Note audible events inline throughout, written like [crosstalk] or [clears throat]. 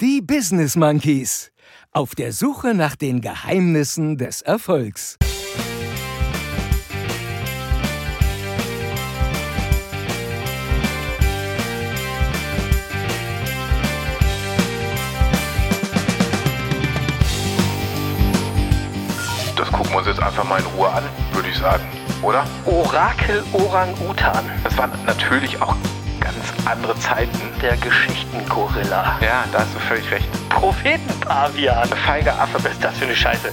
Die Business Monkeys. Auf der Suche nach den Geheimnissen des Erfolgs. Das gucken wir uns jetzt einfach mal in Ruhe an, würde ich sagen, oder? Orakel Orang-Utan, Das waren natürlich auch andere Zeiten. der Geschichtengorilla. Ja, da hast du völlig recht. Prophetenpavian. Feige Affe. Was ist das für eine Scheiße?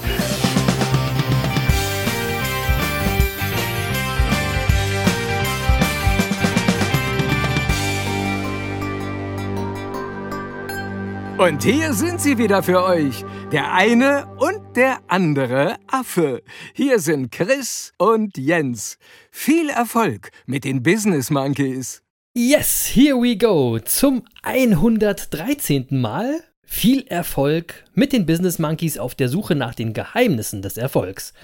Und hier sind sie wieder für euch. Der eine und der andere Affe. Hier sind Chris und Jens. Viel Erfolg mit den Business Monkeys. Yes, here we go. Zum 113. Mal viel Erfolg mit den Business Monkeys auf der Suche nach den Geheimnissen des Erfolgs.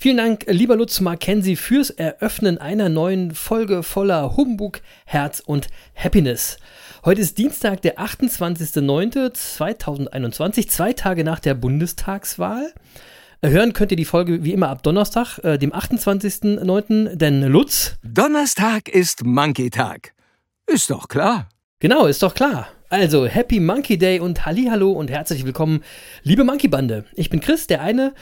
Vielen Dank, lieber Lutz Mackenzie, fürs Eröffnen einer neuen Folge voller Humbug, Herz und Happiness. Heute ist Dienstag, der 28.09.2021, zwei Tage nach der Bundestagswahl. Hören könnt ihr die Folge wie immer ab Donnerstag, äh, dem 28.09., denn Lutz, Donnerstag ist Monkey Tag. Ist doch klar. Genau, ist doch klar. Also, Happy Monkey Day und Hallihallo und herzlich willkommen, liebe Monkey Bande. Ich bin Chris, der eine,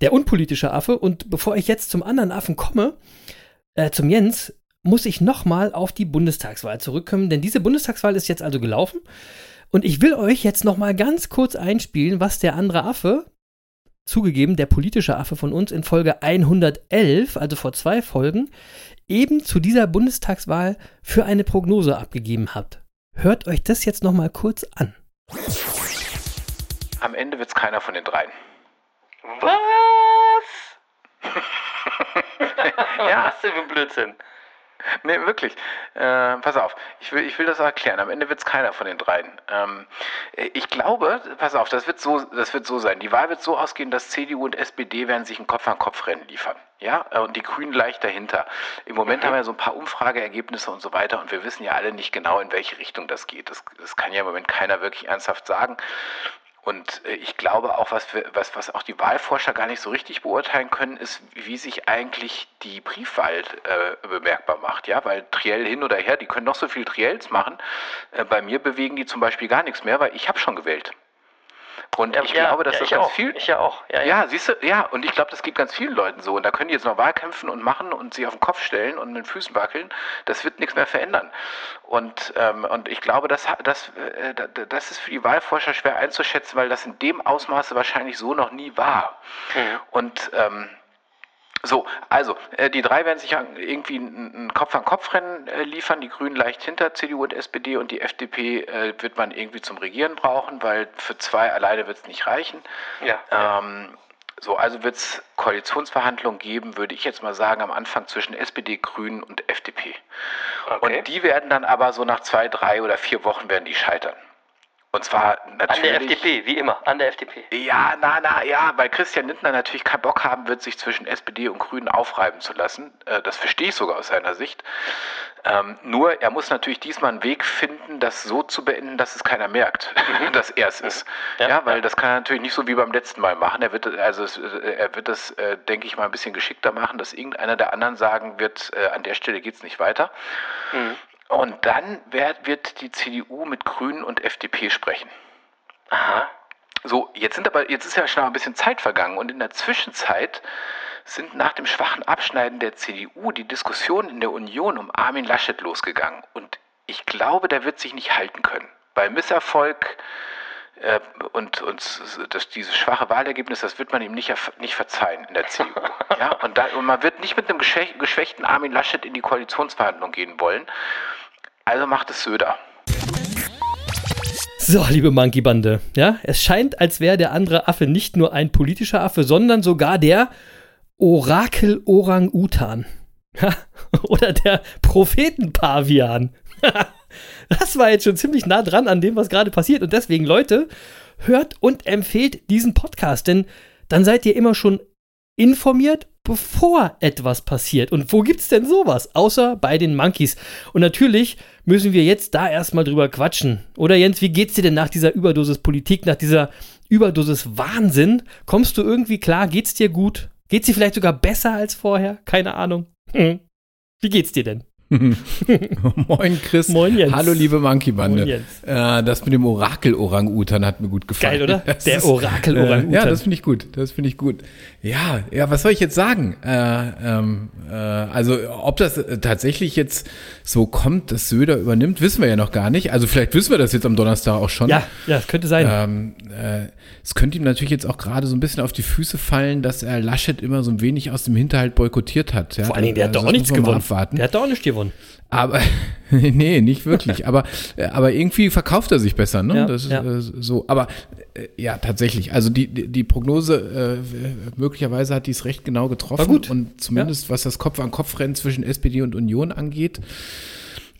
der unpolitische Affe und bevor ich jetzt zum anderen Affen komme, äh, zum Jens, muss ich nochmal auf die Bundestagswahl zurückkommen, denn diese Bundestagswahl ist jetzt also gelaufen und ich will euch jetzt nochmal ganz kurz einspielen, was der andere Affe, zugegeben, der politische Affe von uns in Folge 111, also vor zwei Folgen, eben zu dieser Bundestagswahl für eine Prognose abgegeben hat. Hört euch das jetzt nochmal kurz an. Am Ende wird es keiner von den dreien. Was? [laughs] Ja. Was denn für ein Blödsinn? [laughs] Nee, wirklich. Äh, pass auf, ich will, ich will das auch erklären. Am Ende wird es keiner von den dreien. Ähm, ich glaube, pass auf, das wird, so, das wird so sein. Die Wahl wird so ausgehen, dass CDU und SPD werden sich ein Kopf-an-Kopf-Rennen liefern. Ja, äh, und die Grünen leicht dahinter. Im Moment haben wir so ein paar Umfrageergebnisse und so weiter und wir wissen ja alle nicht genau, in welche Richtung das geht. Das, das kann ja im Moment keiner wirklich ernsthaft sagen. Und äh, ich glaube auch, was, wir, was, was auch die Wahlforscher gar nicht so richtig beurteilen können, ist, wie sich eigentlich die Briefwahl äh, bemerkbar macht. Ja, weil Triell hin oder her, die können noch so viel Triells machen. Äh, bei mir bewegen die zum Beispiel gar nichts mehr, weil ich habe schon gewählt. Und ich glaube, dass ja, das ganz auch. viel. Ich ja auch. Ja, ja. Ja, siehst du, ja, und ich glaube, das geht ganz vielen Leuten so. Und da können die jetzt noch Wahlkämpfen und machen und sich auf den Kopf stellen und mit den Füßen wackeln. Das wird nichts mehr verändern. Und, ähm, und ich glaube, das, das, äh, da- da- das ist für die Wahlforscher schwer einzuschätzen, weil das in dem Ausmaße wahrscheinlich so noch nie war. Mhm. Und ähm, so, also, äh, die drei werden sich irgendwie ein, ein Kopf-an-Kopf-Rennen äh, liefern, die Grünen leicht hinter CDU und SPD und die FDP äh, wird man irgendwie zum Regieren brauchen, weil für zwei alleine wird es nicht reichen. Ja. Ähm, so, also wird es Koalitionsverhandlungen geben, würde ich jetzt mal sagen, am Anfang zwischen SPD, Grünen und FDP. Okay. Und die werden dann aber so nach zwei, drei oder vier Wochen werden die scheitern. Und zwar An natürlich. der FDP, wie immer. An der FDP. Ja, na, na, ja, weil Christian Lindner natürlich keinen Bock haben wird, sich zwischen SPD und Grünen aufreiben zu lassen. Äh, das verstehe ich sogar aus seiner Sicht. Ähm, nur, er muss natürlich diesmal einen Weg finden, das so zu beenden, dass es keiner merkt, [laughs] dass er es ist. Ja, Ja, weil ja. das kann er natürlich nicht so wie beim letzten Mal machen. Er wird, also, äh, er wird das, äh, denke ich mal, ein bisschen geschickter machen, dass irgendeiner der anderen sagen wird, äh, an der Stelle geht es nicht weiter. Mhm. Und dann wird, die CDU mit Grünen und FDP sprechen. Aha. So, jetzt sind aber, jetzt ist ja schon ein bisschen Zeit vergangen und in der Zwischenzeit sind nach dem schwachen Abschneiden der CDU die Diskussionen in der Union um Armin Laschet losgegangen. Und ich glaube, der wird sich nicht halten können. Bei Misserfolg äh, und, und das, dieses schwache Wahlergebnis, das wird man ihm nicht, nicht verzeihen in der CDU. [laughs] ja, und, da, und man wird nicht mit einem geschwäch, geschwächten Armin Laschet in die Koalitionsverhandlung gehen wollen. Also macht es Söder. So, liebe Monkey-Bande, ja, es scheint, als wäre der andere Affe nicht nur ein politischer Affe, sondern sogar der Orakel-Orang-Utan. [laughs] Oder der Prophetenpavian. [laughs] Das war jetzt schon ziemlich nah dran an dem, was gerade passiert. Und deswegen, Leute, hört und empfehlt diesen Podcast, denn dann seid ihr immer schon informiert bevor etwas passiert. Und wo gibt's denn sowas? Außer bei den Monkeys. Und natürlich müssen wir jetzt da erstmal drüber quatschen. Oder Jens, wie geht's dir denn nach dieser Überdosis Politik, nach dieser Überdosis Wahnsinn? Kommst du irgendwie klar? Geht's dir gut? Geht's dir vielleicht sogar besser als vorher? Keine Ahnung. Hm. Wie geht's dir denn? [laughs] Moin Chris. Moin Jens. Hallo liebe Monkey-Bande. Moin, Jens. Äh, das mit dem Orakel-Orang-Utan hat mir gut gefallen. Geil, oder? Das Der Orakel-Orang-Utan. Äh, ja, das finde ich gut. Das finde ich gut. Ja, ja, was soll ich jetzt sagen? Äh, ähm, äh, also, ob das äh, tatsächlich jetzt so kommt, dass Söder übernimmt, wissen wir ja noch gar nicht. Also, vielleicht wissen wir das jetzt am Donnerstag auch schon. Ja, ja, das könnte sein. Ähm, äh, es könnte ihm natürlich jetzt auch gerade so ein bisschen auf die Füße fallen, dass er Laschet immer so ein wenig aus dem Hinterhalt boykottiert hat. Ja? Vor allen Dingen, der hat Also doch auch nichts gewonnen. Abwarten. Der hat doch auch nichts gewonnen. Aber [laughs] nee, nicht wirklich. [laughs] aber, äh, aber irgendwie verkauft er sich besser, ne? Ja, das ist ja. äh, so. Aber äh, ja, tatsächlich. Also die, die, die Prognose, äh, möglicherweise hat die es recht genau getroffen. War gut. Und zumindest was das Kopf-an-Kopf-Rennen zwischen SPD und Union angeht.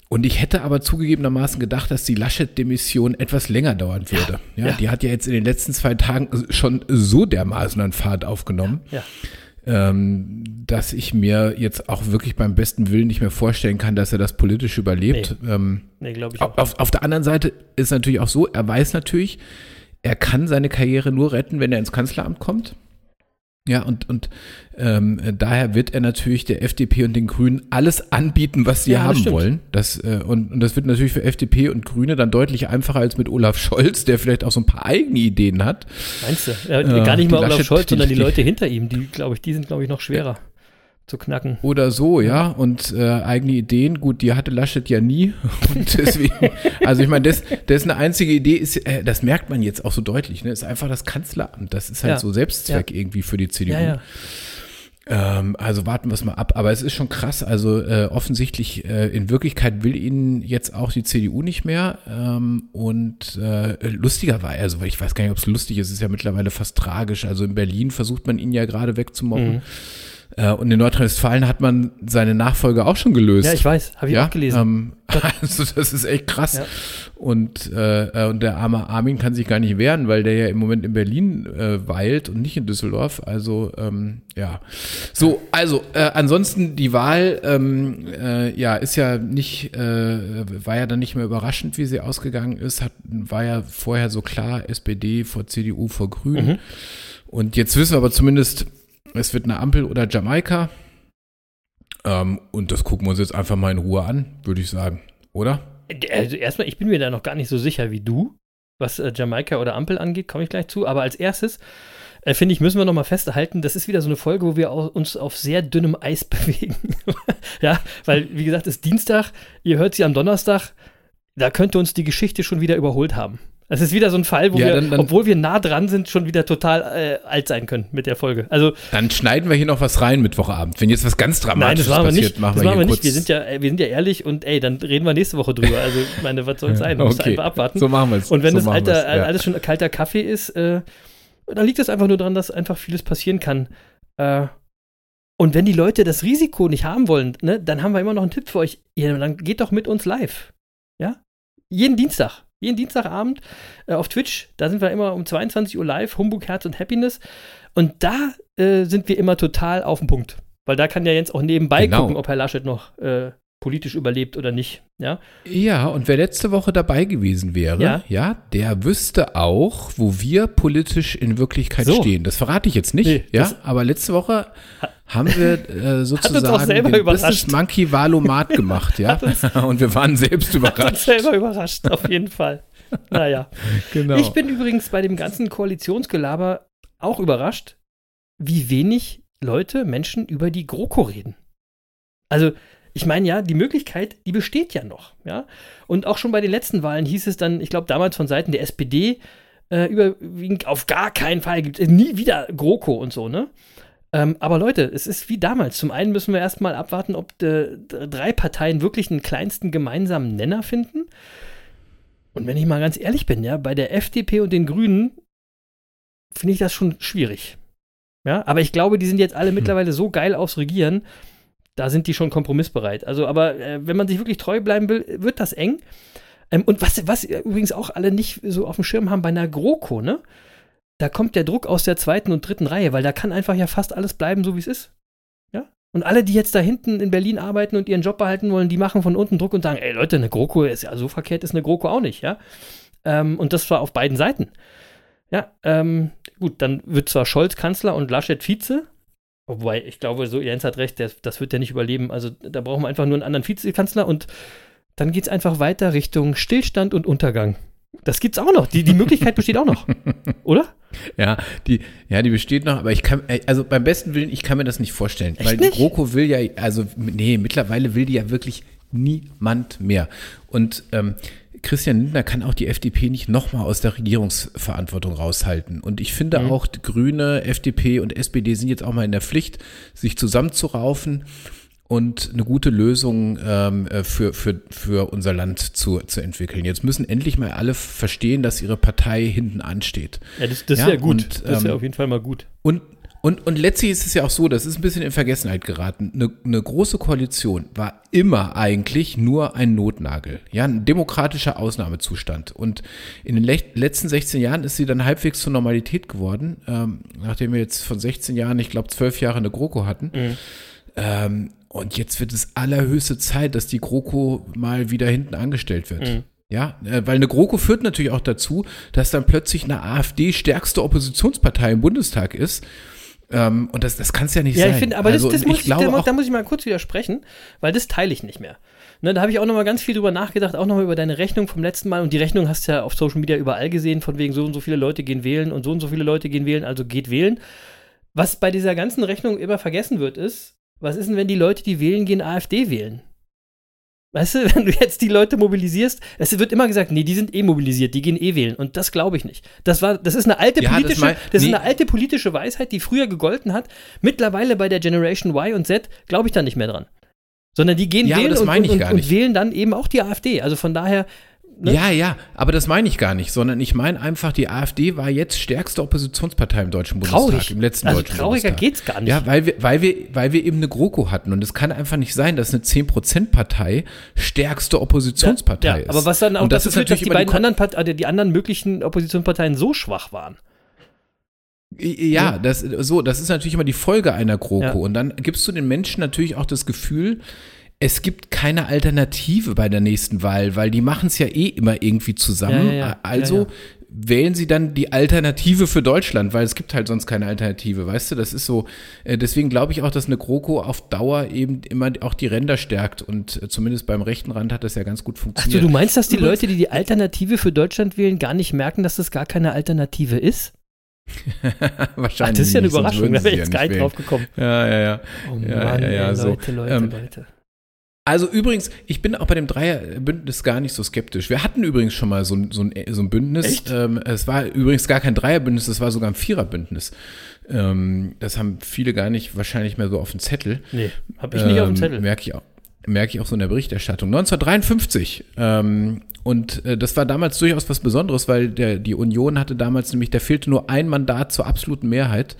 Und ich hätte aber zugegebenermaßen gedacht, dass die Laschet-Demission etwas länger dauern würde. Ja, ja. Die hat ja jetzt in den letzten zwei Tagen schon so dermaßen an Fahrt aufgenommen Ja. Ähm, dass ich mir jetzt auch wirklich beim besten Willen nicht mehr vorstellen kann, dass er das politisch überlebt. Ähm, Nee, glaube ich auch. auf, auf der anderen Seite ist natürlich auch so, er weiß natürlich, er kann seine Karriere nur retten, wenn er ins Kanzleramt kommt. Ja, und, und ähm, daher wird er natürlich der FDP und den Grünen alles anbieten, was sie Ja, das haben stimmt. wollen. Das, äh, und, und das wird natürlich für FDP und Grüne dann deutlich einfacher als mit Olaf Scholz, der vielleicht auch so ein paar eigene Ideen hat. Meinst du? Ja, Äh, gar nicht die mal Olaf Laschet- Scholz, sondern die die- Leute hinter ihm, die, glaube ich, die sind, glaube ich, noch schwerer zu knacken. Oder so, ja. Und äh, eigene Ideen, gut, die hatte Laschet ja nie. [laughs] Und deswegen, also ich meine, das, das eine einzige Idee ist, äh, das merkt man jetzt auch so deutlich, ne, ist einfach das Kanzleramt. Das ist halt Ja. so Selbstzweck irgendwie für die CDU. Ja, ja. Ähm, also warten wir es mal ab. Aber es ist schon krass. Also äh, offensichtlich, äh, in Wirklichkeit will ihn jetzt auch die CDU nicht mehr. Ähm, und äh, lustiger war er, also ich weiß gar nicht, ob es lustig ist, es ist ja mittlerweile fast tragisch. Also in Berlin versucht man ihn ja gerade wegzumobben. Mhm. Äh, und in Nordrhein-Westfalen hat man seine Nachfolge auch schon gelöst. Ja, ich weiß, habe ich ja, auch gelesen. Ähm, [laughs] also das ist echt krass. Ja. Und, äh, äh, und der arme Armin kann sich gar nicht wehren, weil der ja im Moment in Berlin äh, weilt und nicht in Düsseldorf. Also ähm, ja. So, also äh, ansonsten die Wahl, ähm, äh, ja, ist ja nicht, äh, war ja dann nicht mehr überraschend, wie sie ausgegangen ist. Hat, war ja vorher so klar, SPD vor CDU vor Grünen. Mhm. Und jetzt wissen wir aber zumindest, es wird eine Ampel oder Jamaika. Ähm, und das gucken wir uns jetzt einfach mal in Ruhe an, würde ich sagen. Oder? Also erstmal, ich bin mir da noch gar nicht so sicher wie du, was äh, Jamaika oder Ampel angeht, komme ich gleich zu. Aber als erstes, äh, finde ich, müssen wir noch mal festhalten, das ist wieder so eine Folge, wo wir uns auf sehr dünnem Eis [laughs] bewegen. ja, weil, wie gesagt, es ist Dienstag, ihr hört sie am Donnerstag, da könnte uns die Geschichte schon wieder überholt haben. Es ist wieder so ein Fall, wo Ja, wir, dann- dann- obwohl wir nah dran sind, schon wieder total äh, alt sein können mit der Folge. Also, Dann schneiden wir hier noch was rein Mittwochabend. Wenn jetzt was ganz Nein, Dramatisches das machen wir passiert, nicht. machen das wir machen wir nicht. Wir sind ja, äh, wir sind ja ehrlich und ey, dann reden wir nächste Woche drüber. Also, ich meine, was soll es sein? Muss Okay, einfach abwarten. so machen wir es. Und wenn so das alter, ja. alles schon kalter Kaffee ist, äh, dann liegt es einfach nur daran, dass einfach vieles passieren kann. Äh, und wenn die Leute das Risiko nicht haben wollen, ne, dann haben wir immer noch einen Tipp für euch. Ja, dann geht doch mit uns live. Ja? Jeden Dienstag. Jeden Dienstagabend äh, auf Twitch. Da sind wir immer um 22 Uhr live. Humbug, Herz und Happiness. Und da äh, sind wir immer total auf den Punkt. Weil da kann ja Jens auch nebenbei Genau. gucken, ob Herr Laschet noch äh, politisch überlebt oder nicht. Ja? Ja, und wer letzte Woche dabei gewesen wäre, Ja. der wüsste auch, wo wir politisch in Wirklichkeit So. stehen. Das verrate ich jetzt nicht, Nee, ja, aber letzte Woche haben wir äh, [laughs] sozusagen auch selber den überrascht. Business Monkey Valomat [laughs] gemacht, ja, [laughs] und wir waren selbst Hat uns überrascht. selber überrascht, auf jeden Fall. Naja. Genau. Ich bin übrigens bei dem ganzen Koalitionsgelaber auch überrascht, wie wenig Leute, Menschen über die GroKo reden. Also, ich meine ja, die Möglichkeit, die besteht ja noch, ja. Und auch schon bei den letzten Wahlen hieß es dann, ich glaube damals von Seiten der SPD, äh, überwiegend auf gar keinen Fall gibt es nie wieder GroKo und so, ne? Ähm, aber Leute, es ist wie damals. Zum einen müssen wir erstmal abwarten, ob äh, drei Parteien wirklich einen kleinsten gemeinsamen Nenner finden. Und wenn ich mal ganz ehrlich bin, ja, bei der FDP und den Grünen finde ich das schon schwierig. Ja, aber ich glaube, die sind jetzt alle Hm. mittlerweile so geil aufs Regieren, da sind die schon kompromissbereit. Also, aber äh, wenn man sich wirklich treu bleiben will, wird das eng. Ähm, und was, was übrigens auch alle nicht so auf dem Schirm haben bei einer GroKo, ne? Da kommt der Druck aus der zweiten und dritten Reihe, weil da kann einfach ja fast alles bleiben, so wie es ist. Und alle, die jetzt da hinten in Berlin arbeiten und ihren Job behalten wollen, die machen von unten Druck und sagen, ey Leute, eine GroKo ist ja so verkehrt, ist eine GroKo auch nicht, ja. Ähm, und das war auf beiden Seiten. Ja, ähm, gut, dann wird zwar Scholz Kanzler und Laschet Vize, wobei ich glaube, so Jens hat recht, der, das wird der nicht überleben. Also da brauchen wir einfach nur einen anderen Vizekanzler und dann geht es einfach weiter Richtung Stillstand und Untergang. Das gibt's auch noch. Die, die Möglichkeit besteht auch noch. [laughs] Oder? Ja, die, ja, die besteht noch, aber ich kann, äh, also beim besten Willen, ich kann mir das nicht vorstellen. Echt weil nicht? die GroKo will ja, also, nee, mittlerweile will die ja wirklich niemand mehr. Und ähm, Christian Lindner kann auch die FDP nicht nochmal aus der Regierungsverantwortung raushalten. Und ich finde Mhm. auch, die Grüne, FDP und SPD sind jetzt auch mal in der Pflicht, sich zusammenzuraufen und eine gute Lösung ähm, äh, für, für, für unser Land zu, zu entwickeln. Jetzt müssen endlich mal alle verstehen, dass ihre Partei hinten ansteht. Ja, das, das Ja, ist ja gut. und, das ist ja ähm, auf jeden Fall mal gut. Und, und, und letztlich ist es ja auch so, das ist ein bisschen in Vergessenheit geraten. Eine, eine große Koalition war immer eigentlich nur ein Notnagel, ja, ein demokratischer Ausnahmezustand. Und in den letzten 16 Jahren ist sie dann halbwegs zur Normalität geworden, ähm, nachdem wir jetzt von 16 Jahren, ich glaube, 12 Jahre eine GroKo hatten. Ähm, und jetzt wird es allerhöchste Zeit, dass die GroKo mal wieder hinten angestellt wird. Mhm. Ja, äh, weil eine GroKo führt natürlich auch dazu, dass dann plötzlich eine AfD stärkste Oppositionspartei im Bundestag ist. Ähm, und das, das kann es ja nicht Ja, sein. ich finde, aber also, das, das muss ich ich, da, da muss ich mal kurz widersprechen, weil das teile ich nicht mehr. Ne, da habe ich auch noch mal ganz viel drüber nachgedacht, auch noch mal über deine Rechnung vom letzten Mal. Und die Rechnung hast du ja auf Social Media überall gesehen, von wegen so und so viele Leute gehen wählen und so und so viele Leute gehen wählen, also geht wählen. Was bei dieser ganzen Rechnung immer vergessen wird, ist, was ist denn, wenn die Leute, die wählen gehen, AfD wählen? Weißt du, [laughs] wenn du jetzt die Leute mobilisierst, es wird immer gesagt, nee, die sind eh mobilisiert, die gehen eh wählen. Und das glaube ich nicht. Das war, das ist eine alte Ja, das politische, das, mein- ist nee. eine alte politische Weisheit, die früher gegolten hat. Mittlerweile bei der Generation Y und Z glaube ich da nicht mehr dran. Sondern die gehen Ja, wählen das und, und, und, und wählen dann eben auch die AfD. Also von daher, ne? Ja, ja, aber das meine ich gar nicht, sondern ich meine einfach, die AfD war jetzt stärkste Oppositionspartei im Deutschen Bundestag, traurig. im letzten also Deutschen trauriger Bundestag. geht's gar nicht. Ja, weil wir, weil, wir, weil wir eben eine GroKo hatten. Und es kann einfach nicht sein, dass eine 10%-Partei stärkste Oppositionspartei ja, ist. Aber was dann auch Und das dazu führt, dass die beiden anderen, Part also die anderen möglichen Oppositionsparteien so schwach waren. Ja, das, so, das ist natürlich immer die Folge einer GroKo. Ja. Und dann gibst du den Menschen natürlich auch das Gefühl, es gibt keine Alternative bei der nächsten Wahl, weil die machen es ja eh immer irgendwie zusammen. Ja, ja, ja. Also Ja, ja. wählen sie dann die Alternative für Deutschland, weil es gibt halt sonst keine Alternative, weißt du? Das ist so, äh, deswegen glaube ich auch, dass eine GroKo auf Dauer eben immer auch die Ränder stärkt und äh, zumindest beim rechten Rand hat das ja ganz gut funktioniert. du meinst, dass die Leute, die die Alternative für Deutschland wählen, gar nicht merken, dass das gar keine Alternative ist? [laughs] Wahrscheinlich Ach, das ist ja eine Überraschung, da wäre ich ja jetzt gar nicht drauf gekommen. Ja, ja, ja. Oh Ja, Mann, ja, ja, ey, so. Leute, Leute, Ähm, Leute. Also übrigens, ich bin auch bei dem Dreierbündnis gar nicht so skeptisch. Wir hatten übrigens schon mal so ein, so ein, so ein Bündnis. Echt? Ähm, es war übrigens gar kein Dreierbündnis, es war sogar ein Viererbündnis. Ähm, das haben viele gar nicht wahrscheinlich mehr so auf dem Zettel. Nee, hab ich nicht auf dem Ähm, Zettel. Merke ich auch. Merke ich auch so in der Berichterstattung. 1953. Ähm, und äh, das war damals durchaus was Besonderes, weil der, die Union hatte damals nämlich, da fehlte nur ein Mandat zur absoluten Mehrheit.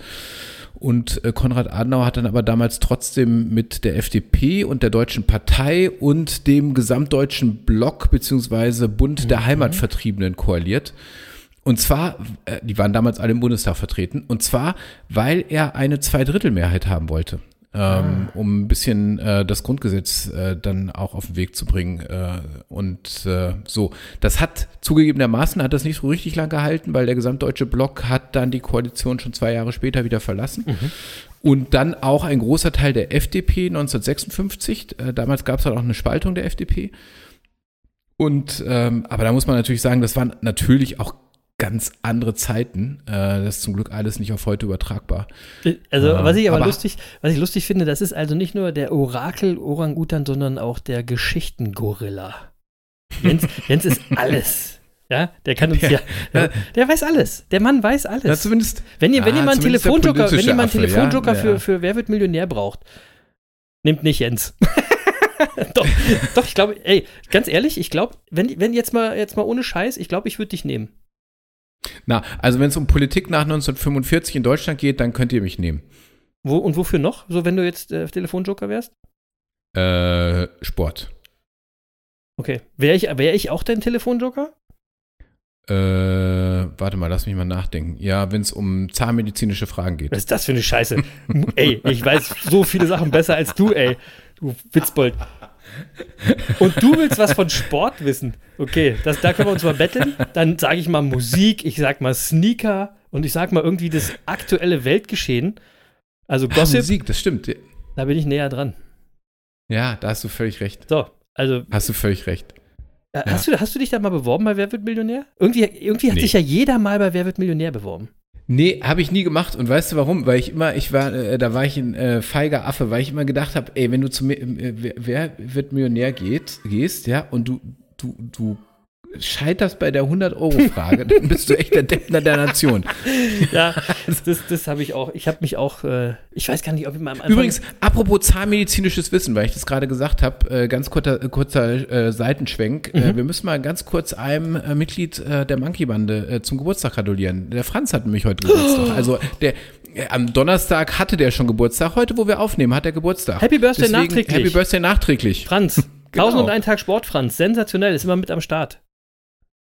Und äh, Konrad Adenauer hat dann aber damals trotzdem mit der FDP und der Deutschen Partei und dem gesamtdeutschen Block beziehungsweise Bund der Heimatvertriebenen koaliert. Und zwar, äh, die waren damals alle im Bundestag vertreten, und zwar, weil er eine Zweidrittelmehrheit haben wollte. Ähm, um ein bisschen äh, das Grundgesetz äh, dann auch auf den Weg zu bringen. Äh, und äh, so, das hat zugegebenermaßen hat das nicht so richtig lang gehalten, weil der gesamtdeutsche Block hat dann die Koalition schon zwei Jahre später wieder verlassen. Und dann auch ein großer Teil der FDP 1956. Äh, damals gab es halt auch eine Spaltung der FDP. Und ähm, aber da muss man natürlich sagen, das waren natürlich auch ganz andere Zeiten. Äh, das ist zum Glück alles nicht auf heute übertragbar. Also, Ja, was ich aber, aber- lustig, was ich lustig finde, das ist also nicht nur der Orakel-Orangutan, sondern auch der Geschichtengorilla. Jens, [laughs] Jens ist alles. Ja, der kann uns ja, Ja. der weiß alles. Der Mann weiß alles. Ja, zumindest. wenn ihr, wenn ja, ihr mal einen Telefonjoker, wenn ihr mal einen Telefonjoker für, für Wer wird Millionär braucht, nehmt nicht Jens. [laughs] doch, doch, ich glaube, ey, ganz ehrlich, ich glaube, wenn, wenn jetzt mal, jetzt mal ohne Scheiß, ich glaube, ich würde dich nehmen. Na, also wenn es um Politik nach 1945 in Deutschland geht, dann könnt ihr mich nehmen. Wo, und wofür noch? So, wenn du jetzt äh, Telefonjoker wärst? Äh, Sport. Okay. Wäre ich, wär ich auch dein Telefonjoker? Äh, warte mal, lass mich mal nachdenken. Ja, wenn es um zahnmedizinische Fragen geht. Was ist das für eine Scheiße? ey, ich weiß so viele Sachen besser als du, ey. Du Witzbold. Und du willst was von Sport wissen. Okay, das, da können wir uns mal betteln. Dann sage ich mal Musik, ich sag mal Sneaker und ich sag mal irgendwie das aktuelle Weltgeschehen. Also Gossip, Musik, das stimmt. da bin ich näher dran. Ja, da hast du völlig recht. So, also Hast du völlig recht. äh, hast, du, hast du dich da mal beworben bei Wer wird Millionär? Irgendwie, irgendwie hat Nee. sich ja jeder mal bei Wer wird Millionär beworben. Nee, habe ich nie gemacht. Und weißt du warum? Weil ich immer, ich war, äh, da war ich ein äh, feiger Affe, weil ich immer gedacht habe, ey, wenn du zu mir, äh, wer, wer wird Millionär geht, gehst, ja, und du, du, du scheiterst bei der 100-Euro-Frage, dann bist du echt der Deppner der Nation. [laughs] Ja, das, das habe ich auch. Ich habe mich auch, äh, ich weiß gar nicht, ob ich mal am Anfang Übrigens, apropos zahnmedizinisches Wissen, weil ich das gerade gesagt habe, äh, ganz kurzer, äh, kurzer äh, Seitenschwenk. Äh, wir müssen mal ganz kurz einem äh, Mitglied äh, der Monkey-Bande äh, zum Geburtstag gratulieren. Der Franz hat nämlich heute Geburtstag. Also der äh, am Donnerstag hatte der schon Geburtstag. Heute, wo wir aufnehmen, hat er Geburtstag. Happy Birthday nachträglich. Happy Birthday nachträglich. Franz, Genau. 1001 Tag Sport, Franz. Sensationell, ist immer mit am Start.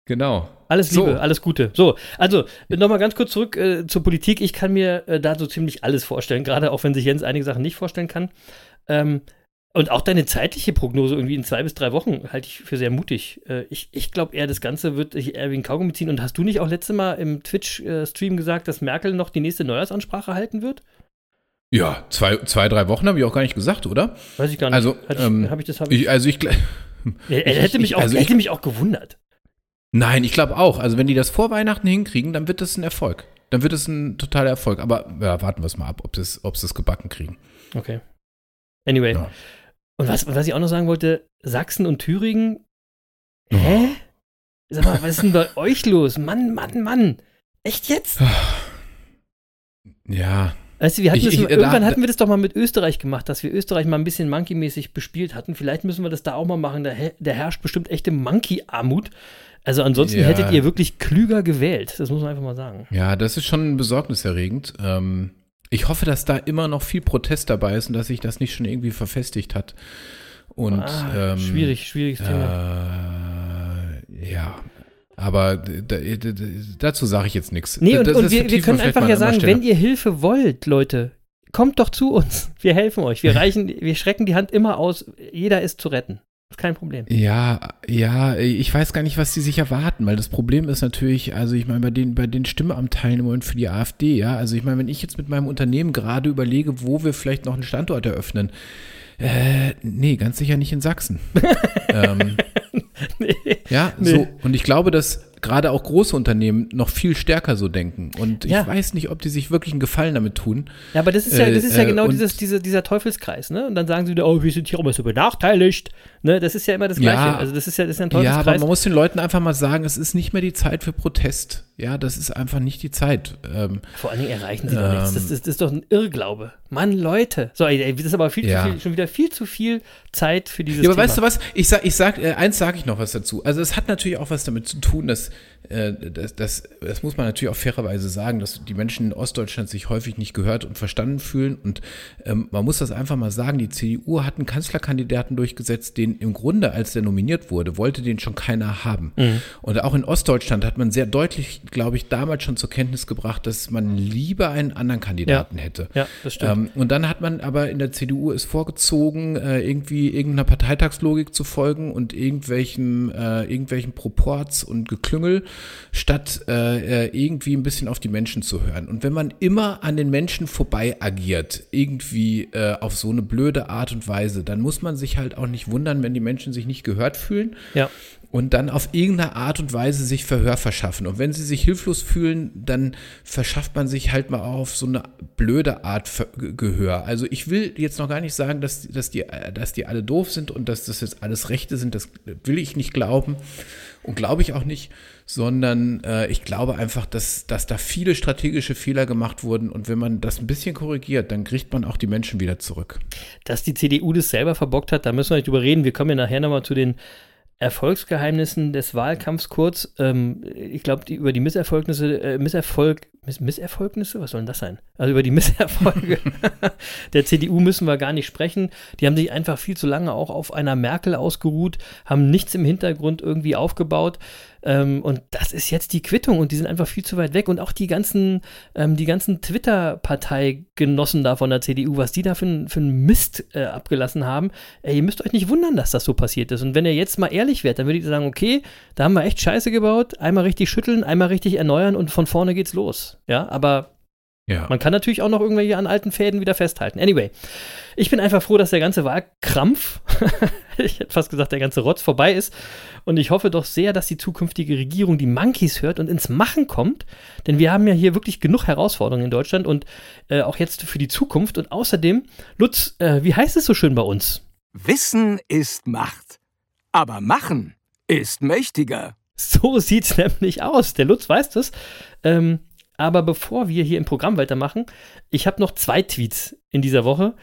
Genau. Alles So. Liebe, alles Gute. So, also nochmal ganz kurz zurück äh, zur Politik. Ich kann mir äh, da so ziemlich alles vorstellen, gerade auch wenn sich Jens einige Sachen nicht vorstellen kann. Ähm, und auch deine zeitliche Prognose irgendwie in zwei bis drei Wochen halte ich für sehr mutig. Äh, ich ich glaube eher, das Ganze wird sich eher wie ein Kaugummi ziehen. Und hast du nicht auch letzte Mal im Twitch-Stream gesagt, dass Merkel noch die nächste Neujahrsansprache halten wird? Ja, zwei, zwei drei Wochen habe ich auch gar nicht gesagt, oder? Weiß ich gar nicht. Also, ich, ähm, hab ich das hab ich, Ich, also ich, [laughs] er, er hätte mich ich- auch, also ich- hätte mich auch gewundert. Nein, ich glaube auch. Also wenn die das vor Weihnachten hinkriegen, dann wird das ein Erfolg. Dann wird es ein totaler Erfolg. Aber ja, warten wir es mal ab, ob sie es ob es gebacken kriegen. Okay. Anyway. Ja. Und was, was ich auch noch sagen wollte, Sachsen und Thüringen. Hä? Sag mal, was ist denn bei [laughs] euch los? Mann, Mann, Mann. Echt jetzt? Ja, Weißt du, wir hatten Ich- das ich- mal, irgendwann da- hatten wir das doch mal mit Österreich gemacht, dass wir Österreich mal ein bisschen Monkey-mäßig bespielt hatten. Vielleicht müssen wir das da auch mal machen. Da, da herrscht bestimmt echte Monkey-Armut. Also ansonsten Ja. hättet ihr wirklich klüger gewählt. Das muss man einfach mal sagen. ja, das ist schon besorgniserregend. Ähm, ich hoffe, dass da immer noch viel Protest dabei ist und dass sich das nicht schon irgendwie verfestigt hat. Und Ah, ähm, schwierig, schwieriges Thema. Äh, ja. Aber dazu sage ich jetzt nichts. Nee, und, Das- und wir, wir können einfach ja sagen, wenn ihr Hilfe wollt, Leute, kommt doch zu uns. [laughs] Wir helfen euch. Wir reichen, wir schrecken die Hand immer aus. Jeder ist zu retten. Ist kein Problem. Ja, ja, ich weiß gar nicht, was die sich erwarten, weil das Problem ist natürlich, also ich meine, bei den, bei den Stimmeamtteilen im Moment für die AfD, ja, also ich meine, wenn ich jetzt mit meinem Unternehmen gerade überlege, wo wir vielleicht noch einen Standort eröffnen, äh, nee, ganz sicher nicht in Sachsen. [laughs] ähm, ja, Nee. so, und ich glaube, dass gerade auch große Unternehmen noch viel stärker so denken. Und ich Ja. weiß nicht, ob die sich wirklich einen Gefallen damit tun. Ja, aber das ist ja, Äh, das ist ja äh, genau und- dieses, diese, dieser Teufelskreis, ne? Und dann sagen sie wieder, oh, wir sind hier immer so benachteiligt. Ne? Das ist ja immer das Gleiche. Ja. also das ist ja, das ist ja ein Ja, aber Teufelskreis. man muss den Leuten einfach mal sagen, es ist nicht mehr die Zeit für Protest. Ja, das ist einfach nicht die Zeit. Ähm, Vor allen Dingen erreichen sie doch nichts. Das, Ähm. das, das ist doch ein Irrglaube. Mann, Leute. So, ey, das ist aber viel Ja. zu viel, schon wieder viel zu viel Zeit für dieses Ja, aber Thema. weißt du was? Ich sag, ich sag, äh, eins sage ich noch was dazu. Also es hat natürlich auch was damit zu tun, dass das, das, das muss man natürlich auch fairerweise sagen, dass die Menschen in Ostdeutschland sich häufig nicht gehört und verstanden fühlen. Und ähm, man muss das einfach mal sagen, die CDU hat einen Kanzlerkandidaten durchgesetzt, den im Grunde, als der nominiert wurde, wollte den schon keiner haben. Mhm. Und auch in Ostdeutschland hat man sehr deutlich, glaube ich, damals schon zur Kenntnis gebracht, dass man lieber einen anderen Kandidaten hätte. Ja, das stimmt. Ähm, und dann hat man aber in der CDU es vorgezogen, äh, irgendwie irgendeiner Parteitagslogik zu folgen und irgendwelchen, äh, irgendwelchen Proports und Geklüngel, statt äh, äh, irgendwie ein bisschen auf die Menschen zu hören. Und wenn man immer an den Menschen vorbei agiert, irgendwie äh, auf so eine blöde Art und Weise, dann muss man sich halt auch nicht wundern, wenn die Menschen sich nicht gehört fühlen ja. und dann auf irgendeine Art und Weise sich Verhör verschaffen. Und wenn sie sich hilflos fühlen, dann verschafft man sich halt mal auf so eine blöde Art Ver Ge- Gehör. Also ich will jetzt noch gar nicht sagen, dass, dass, die, äh, dass die alle doof sind und dass das jetzt alles Rechte sind. Das will ich nicht glauben und glaube ich auch nicht, sondern äh, ich glaube einfach, dass, dass da viele strategische Fehler gemacht wurden. Und wenn man das ein bisschen korrigiert, dann kriegt man auch die Menschen wieder zurück. Dass die CDU das selber verbockt hat, da müssen wir nicht drüber reden. Wir kommen ja nachher nochmal zu den Erfolgsgeheimnissen des Wahlkampfs kurz. Ähm, ich glaube, über die Misserfolgnisse, äh, Misserfolg, Miss, Misserfolgnisse, was soll denn das sein? Also über die [laughs] Misserfolge der CDU müssen wir gar nicht sprechen. Die haben sich einfach viel zu lange auch auf einer Merkel ausgeruht, haben nichts im Hintergrund irgendwie aufgebaut. Ähm, und das ist jetzt die Quittung und die sind einfach viel zu weit weg. Und auch die ganzen, ähm, die ganzen Twitter-Parteigenossen da von der CDU, was die da für, für einen Mist äh, abgelassen haben, ey, ihr müsst euch nicht wundern, dass das so passiert ist. Und wenn ihr jetzt mal ehrlich werdet, dann würde ich sagen, okay, da haben wir echt Scheiße gebaut, einmal richtig schütteln, einmal richtig erneuern und von vorne geht's los. Ja, aber Ja. man kann natürlich auch noch irgendwelche an alten Fäden wieder festhalten. Anyway, ich bin einfach froh, dass der ganze Wahlkrampf, [laughs] ich hätte fast gesagt, der ganze Rotz vorbei ist. Und ich hoffe doch sehr, dass die zukünftige Regierung die Monkeys hört und ins Machen kommt. Denn wir haben ja hier wirklich genug Herausforderungen in Deutschland und äh, auch jetzt für die Zukunft. Und außerdem, Lutz, äh, wie heißt es so schön bei uns? Wissen ist Macht. Aber machen ist mächtiger. So [laughs] sieht's nämlich aus. Der Lutz weiß das. Ähm, aber bevor wir hier im Programm weitermachen, ich habe noch zwei Tweets in dieser Woche,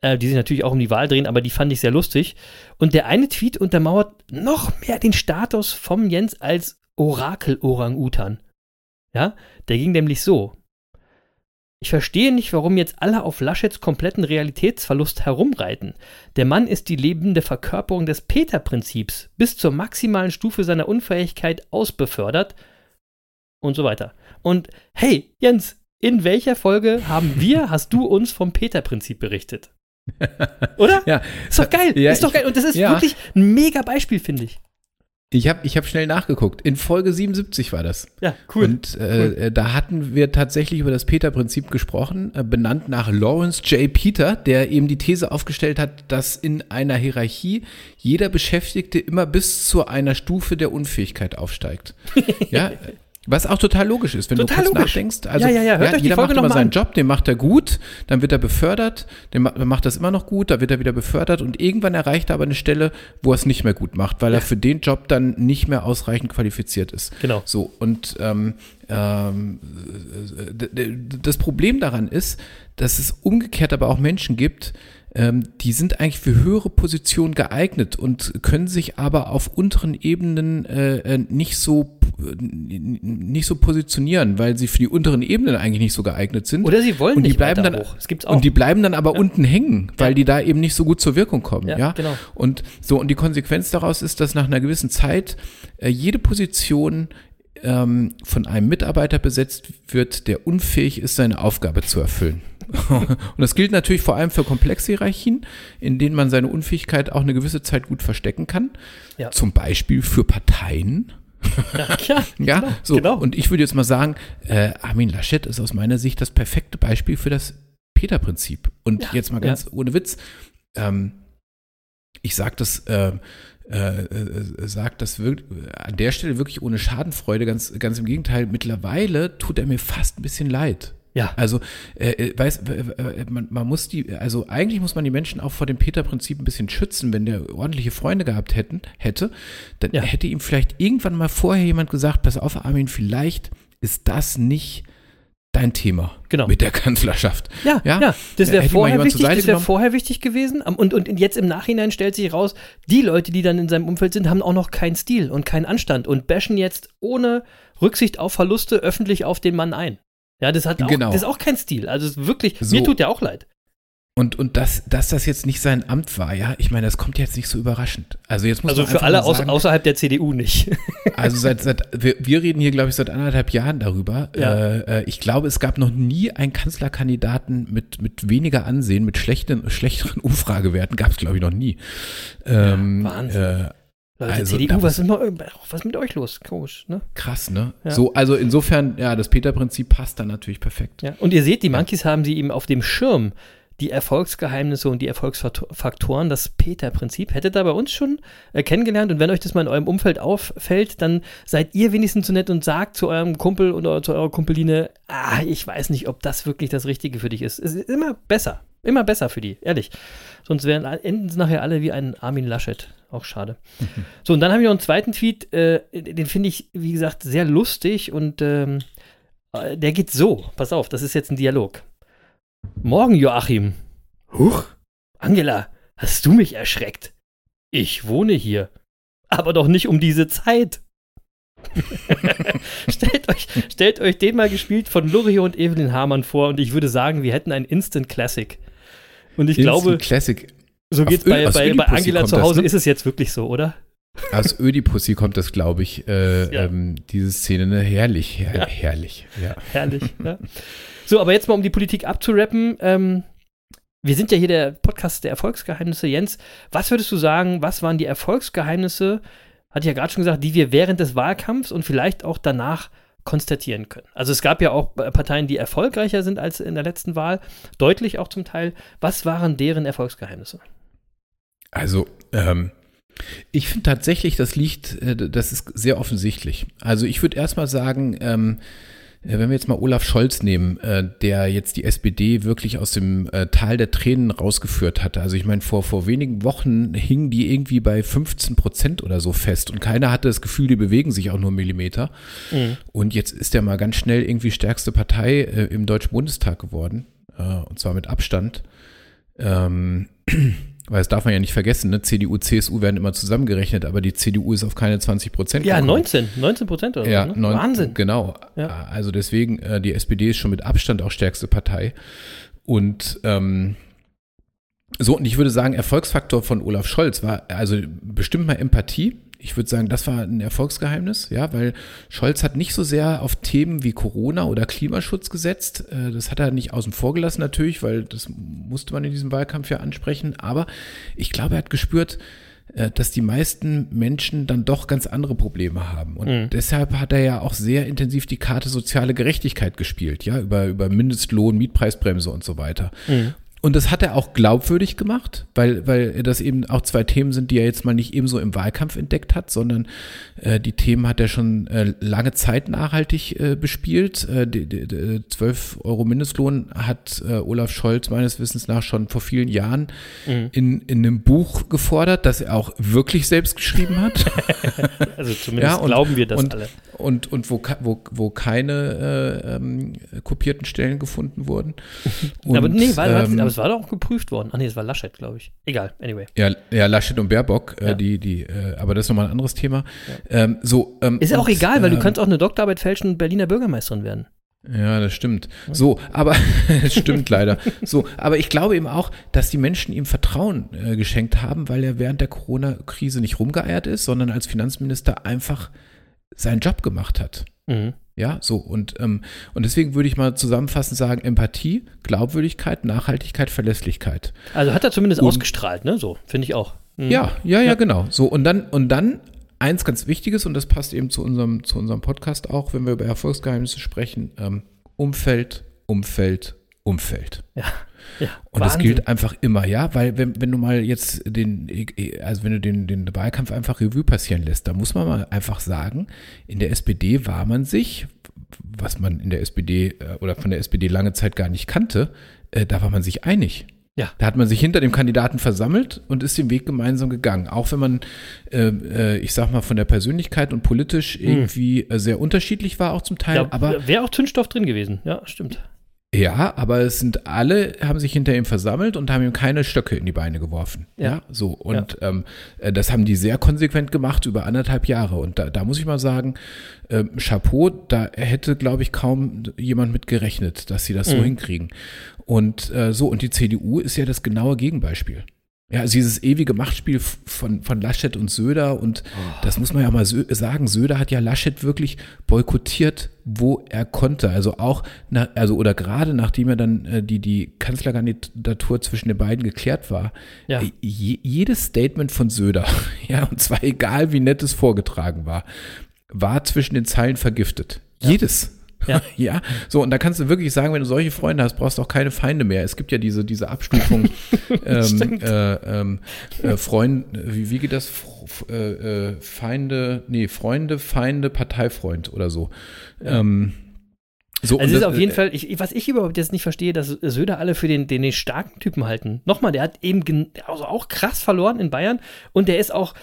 äh, die sich natürlich auch um die Wahl drehen, aber die fand ich sehr lustig. Und der eine Tweet untermauert noch mehr den Status vom Jens als Orakel-Orang-Utan. Ja, der ging nämlich so. Ich verstehe nicht, warum jetzt alle auf Laschets kompletten Realitätsverlust herumreiten. Der Mann ist die lebende Verkörperung des Peter-Prinzips, bis zur maximalen Stufe seiner Unfähigkeit ausbefördert und so weiter. Und hey, Jens, in welcher Folge haben wir, [laughs] hast du uns vom Peter-Prinzip berichtet? Oder? [laughs] Ja, Ist doch geil. Ja, ist doch geil. Und das ist ja. wirklich ein mega Beispiel, finde ich. Ich habe ich hab schnell nachgeguckt. In Folge 77 war das. Ja, cool. Und äh, äh, da hatten wir tatsächlich über das Peter-Prinzip gesprochen, äh, benannt nach Lawrence J. Peter, der eben die These aufgestellt hat, dass in einer Hierarchie jeder Beschäftigte immer bis zu einer Stufe der Unfähigkeit aufsteigt. [laughs] ja. Was auch total logisch ist, wenn Total du kurz logisch. nachdenkst. Also, Ja, ja, ja, hört euch die jeder Folge macht immer seinen an. Job, den macht er gut, dann wird er befördert, der ma- macht das immer noch gut, da wird er wieder befördert und irgendwann erreicht er aber eine Stelle, wo er es nicht mehr gut macht, weil er für den Job dann nicht mehr ausreichend qualifiziert ist. Genau. So, und ähm, ähm, das Problem daran ist, dass es umgekehrt aber auch Menschen gibt, die sind eigentlich für höhere Positionen geeignet und können sich aber auf unteren Ebenen äh, äh, nicht so äh, nicht so positionieren, weil sie für die unteren Ebenen eigentlich nicht so geeignet sind. Oder sie wollen und die nicht bleiben dann hoch. Das gibt's auch. und die bleiben dann aber unten hängen, weil die da eben nicht so gut zur Wirkung kommen, Ja, ja. genau. Und so und die Konsequenz daraus ist, dass nach einer gewissen Zeit äh, jede Position ähm, von einem Mitarbeiter besetzt wird, der unfähig ist, seine Aufgabe zu erfüllen. Und das gilt natürlich vor allem für komplexe Hierarchien, in denen man seine Unfähigkeit auch eine gewisse Zeit gut verstecken kann. Ja. Zum Beispiel für Parteien. ja, ja, [laughs] Ja, genau, so. genau. Und ich würde jetzt mal sagen, äh, Armin Laschet ist aus meiner Sicht das perfekte Beispiel für das Peter-Prinzip. Und Ja, jetzt mal ganz ohne Witz, ähm, ich sage das, äh, äh, äh, sag das wirklich, an der Stelle wirklich ohne Schadenfreude, ganz, ganz im Gegenteil, mittlerweile tut er mir fast ein bisschen leid. Ja. Also, äh, äh, weiß, äh, man, man muss die, also eigentlich muss man die Menschen auch vor dem Peter-Prinzip ein bisschen schützen. Wenn der ordentliche Freunde gehabt hätten, hätte, dann Ja. hätte ihm vielleicht irgendwann mal vorher jemand gesagt, pass auf, Armin, vielleicht ist das nicht dein Thema Genau. mit der Kanzlerschaft. Ja, ja, Ja? das wäre vorher wichtig, das genommen? vorher wichtig gewesen. Und, und jetzt im Nachhinein stellt sich raus, die Leute, die dann in seinem Umfeld sind, haben auch noch keinen Stil und keinen Anstand und bashen jetzt ohne Rücksicht auf Verluste öffentlich auf den Mann ein. Ja, das hat auch, Genau. das ist auch kein Stil. Also wirklich, So. mir tut der auch leid. Und, und dass, dass das jetzt nicht sein Amt war, ja, ich meine, das kommt jetzt nicht so überraschend. Also jetzt muss Also für alle aus, sagen, außerhalb der CDU nicht. [laughs] Also seit, seit wir, wir reden hier, glaube ich, seit anderthalb Jahren darüber. Ja. Äh, äh, ich glaube, es gab noch nie einen Kanzlerkandidaten mit, mit weniger Ansehen, mit schlechten, schlechteren [laughs] Umfragewerten, gab es, glaube ich, noch nie. Ähm, Wahnsinn. Äh, Leute, Also, CDU, da- was ist, was ist mit euch los? Komisch, ne? krass, ne? Ja. So, also insofern, ja, das Peter-Prinzip passt dann natürlich perfekt. Ja. Und ihr seht, die Monkeys haben sie eben auf dem Schirm, die Erfolgsgeheimnisse und die Erfolgsfaktoren, das Peter-Prinzip. Hättet ihr bei uns schon äh, kennengelernt und wenn euch das mal in eurem Umfeld auffällt, dann seid ihr wenigstens so nett und sagt zu eurem Kumpel oder zu eurer Kumpeline, ah, ich weiß nicht, ob das wirklich das Richtige für dich ist. Es ist immer besser. Immer besser für die, ehrlich. Sonst wären, enden sie nachher alle wie ein Armin Laschet. Auch schade. [laughs] So, und dann habe ich noch einen zweiten Tweet, äh, den finde ich, wie gesagt, sehr lustig und ähm, äh, der geht so. Pass auf, das ist jetzt ein Dialog. Morgen, Joachim. Huch, Angela, hast du mich erschreckt? Ich wohne hier. aber doch nicht um diese Zeit. [laughs] stellt, euch, stellt euch den mal gespielt von Lurio und Evelyn Hamann vor und ich würde sagen, wir hätten ein Instant Classic. Und ich Instant glaube, Classic. so Ö- bei, bei, bei Angela zu das, Hause, ne? ist es jetzt wirklich so, oder? Aus Ödipussy kommt das, glaube ich, äh, Ja. ähm, diese Szene, ne? Herrlich, her Ja. herrlich. Ja. Herrlich. ja. So, aber jetzt mal um die Politik abzurappen. Ähm, wir sind ja hier der Podcast der Erfolgsgeheimnisse. Jens, was würdest du sagen, was waren die Erfolgsgeheimnisse, hatte ich ja gerade schon gesagt, die wir während des Wahlkampfs und vielleicht auch danach konstatieren können? Also es gab ja auch Parteien, die erfolgreicher sind als in der letzten Wahl, deutlich auch zum Teil. Was waren deren Erfolgsgeheimnisse? Also, ähm, ich finde tatsächlich, das liegt, äh, das ist sehr offensichtlich. Also ich würde erstmal sagen, ähm, äh, wenn wir jetzt mal Olaf Scholz nehmen, äh, der jetzt die SPD wirklich aus dem äh, Tal der Tränen rausgeführt hatte. Also ich meine, vor, vor wenigen Wochen hingen die irgendwie bei 15 Prozent oder so fest und keiner hatte das Gefühl, die bewegen sich auch nur Millimeter. Und jetzt ist er mal ganz schnell irgendwie stärkste Partei äh, im Deutschen Bundestag geworden. Äh, und zwar mit Abstand. Ähm, [clears throat] weil das darf man ja nicht vergessen, ne? CDU, CSU werden immer zusammengerechnet, aber die CDU ist auf keine 20 Prozent Ja, 19, 19 Prozent oder ja, so. Ne? neun- Wahnsinn. Genau. Ja. Also deswegen, äh, die SPD ist schon mit Abstand auch stärkste Partei. Und ähm, so, und ich würde sagen, Erfolgsfaktor von Olaf Scholz war also bestimmt mal Empathie. Ich würde sagen, das war ein Erfolgsgeheimnis, ja, weil Scholz hat nicht so sehr auf Themen wie Corona oder Klimaschutz gesetzt. Äh, Das hat er nicht außen vor gelassen natürlich, weil das musste man in diesem Wahlkampf ja ansprechen. Aber ich glaube, er hat gespürt, äh, dass die meisten Menschen dann doch ganz andere Probleme haben. Und Mhm. deshalb hat er ja auch sehr intensiv die Karte soziale Gerechtigkeit gespielt, ja, über, über Mindestlohn, Mietpreisbremse und so weiter. Mhm. Und das hat er auch glaubwürdig gemacht, weil, weil das eben auch zwei Themen sind, die er jetzt mal nicht ebenso im Wahlkampf entdeckt hat, sondern äh, die Themen hat er schon äh, lange Zeit nachhaltig äh, bespielt. Äh, die, die, die 12 Euro Mindestlohn hat äh, Olaf Scholz meines Wissens nach schon vor vielen Jahren Mhm. in, in einem Buch gefordert, das er auch wirklich selbst geschrieben hat. [laughs] Also zumindest Ja, und- glauben wir das und, alle. Und, und wo, wo, wo keine äh, ähm, kopierten Stellen gefunden wurden. Und, [laughs] aber nee, war, ähm, aber es war doch auch geprüft worden. Ach nee, es war Laschet, glaube ich. Egal, anyway. Ja, ja, Laschet und Baerbock, Ja. äh, die, die, äh, aber das ist nochmal ein anderes Thema. Ähm, so, ähm, Ist ja auch und, egal, weil du ähm, kannst auch eine Doktorarbeit fälschen und Berliner Bürgermeisterin werden. Ja, das stimmt. So, aber [laughs] es stimmt leider. So, aber ich glaube eben auch, dass die Menschen ihm Vertrauen äh, geschenkt haben, weil er während der Corona-Krise nicht rumgeeiert ist, sondern als Finanzminister einfach seinen Job gemacht hat. Mhm. Ja, so und, ähm, und deswegen würde ich mal zusammenfassend sagen, Empathie, Glaubwürdigkeit, Nachhaltigkeit, Verlässlichkeit. Also hat er zumindest Und- ausgestrahlt, ne? So, finde ich auch. Mhm. Ja, ja, ja, Ja. genau. So, und dann, und dann eins ganz Wichtiges, und das passt eben zu unserem, zu unserem Podcast auch, wenn wir über Erfolgsgeheimnisse sprechen, ähm, Umfeld, Umfeld, Umfeld. Ja. Ja. Und das Wahnsinn. gilt einfach immer, ja, weil wenn, wenn du mal jetzt den, also wenn du den, den Wahlkampf einfach Revue passieren lässt, da muss man mal einfach sagen, in der SPD war man sich, was man in der SPD äh, oder von der SPD lange Zeit gar nicht kannte, äh, da war man sich einig. Ja. Da hat man sich hinter dem Kandidaten versammelt und ist den Weg gemeinsam gegangen. Auch wenn man, äh, äh, ich sag mal, von der Persönlichkeit und politisch irgendwie äh, sehr unterschiedlich war, auch zum Teil. Ja, aber wäre auch Zündstoff drin gewesen. Ja, stimmt. Ja, aber es sind alle, haben sich hinter ihm versammelt und haben ihm keine Stöcke in die Beine geworfen. Ja. Ja, so. Und Ähm, äh, das haben die sehr konsequent gemacht über anderthalb Jahre. Und da, da muss ich mal sagen, ähm, Chapeau, da hätte, glaube ich, kaum jemand mit gerechnet, dass sie das so Mhm. hinkriegen. Und äh, so, und die CDU ist ja das genaue Gegenbeispiel. Ja, also dieses ewige Machtspiel von, von Laschet und Söder und das muss man ja mal sagen, Söder hat ja Laschet wirklich boykottiert, wo er konnte. Also auch, nach, also oder gerade nachdem er dann äh, die, die Kanzlerkandidatur zwischen den beiden geklärt war, Ja. äh, je, jedes Statement von Söder, [laughs] ja, und zwar egal wie nett es vorgetragen war, war zwischen den Zeilen vergiftet. Jedes. Ja. [laughs] ja, so und da kannst du wirklich sagen, wenn du solche Freunde hast, brauchst du auch keine Feinde mehr. Es gibt ja diese, diese Abstufung [laughs] ähm, äh, ähm, äh, Freund, wie, wie geht das? F äh, äh, Feinde, nee, Freunde, Feinde, Parteifreund oder so. Ähm, so Also und es ist das- auf jeden Fall, ich, was ich überhaupt jetzt nicht verstehe, dass Söder alle für den, den, den starken Typen halten. Nochmal, der hat eben also auch krass verloren in Bayern und der ist auch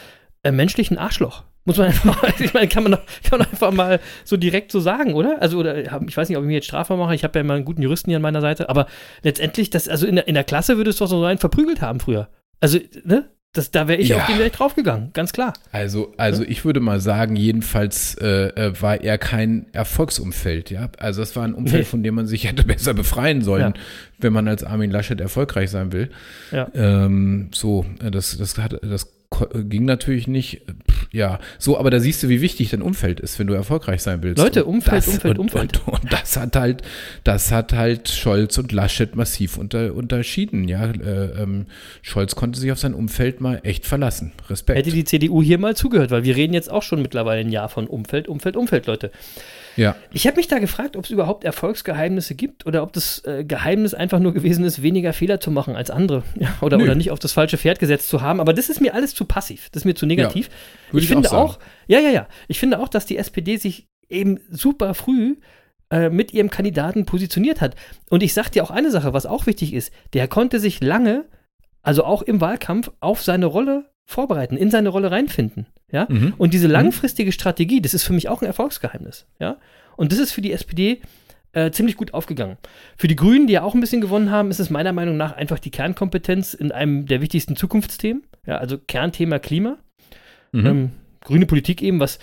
äh, menschlich ein Arschloch. Muss man einfach, [laughs] ich meine, kann man, doch, kann man einfach mal so direkt so sagen, oder? Also, oder ich weiß nicht, ob ich mir jetzt strafbar mache, ich habe ja immer einen guten Juristen hier an meiner Seite, aber letztendlich, das, also in der, in der Klasse würde es doch so sein, verprügelt haben früher. Also, ne? Das, da wäre ich Ja. auf den direkt draufgegangen, ganz klar. Also, also ich würde mal sagen, jedenfalls äh, äh, war er kein Erfolgsumfeld, ja. Also es war ein Umfeld, Nee. von dem man sich [laughs] hätte besser befreien sollen, Ja. wenn man als Armin Laschet erfolgreich sein will. Ja. Ähm, so, äh, das, das, hat, das ging natürlich nicht. Pff, Ja, so, aber da siehst du, wie wichtig dein Umfeld ist, wenn du erfolgreich sein willst. Leute, Umfeld, das, Umfeld, und, Umfeld. Und, und das hat halt, das hat halt Scholz und Laschet massiv unter, unterschieden, ja. Äh, ähm, Scholz konnte sich auf sein Umfeld mal echt verlassen. Respekt. Hätte die CDU hier mal zugehört, weil wir reden jetzt auch schon mittlerweile ein Jahr von Umfeld, Umfeld, Umfeld, Leute. Ja. Ich habe mich da gefragt, ob es überhaupt Erfolgsgeheimnisse gibt oder ob das äh, Geheimnis einfach nur gewesen ist, weniger Fehler zu machen als andere. [laughs] Ja, oder, Nö. oder nicht auf das falsche Pferd gesetzt zu haben. Aber das ist mir alles zu passiv. Das ist mir zu negativ. würde ich ich auch finde sagen. auch, ja, ja, ja. Ich finde auch, dass die SPD sich eben super früh äh, mit ihrem Kandidaten positioniert hat. Und ich sage dir auch eine Sache, was auch wichtig ist. Der konnte sich lange, also auch im Wahlkampf, auf seine Rolle vorbereiten, in seine Rolle reinfinden. Ja? Mhm. Und diese langfristige Strategie, das ist für mich auch ein Erfolgsgeheimnis. Ja? Und das ist für die SPD äh, ziemlich gut aufgegangen. Für die Grünen, die ja auch ein bisschen gewonnen haben, ist es meiner Meinung nach einfach die Kernkompetenz in einem der wichtigsten Zukunftsthemen. Ja, also Kernthema Klima. Mhm. Ähm, grüne Politik eben, was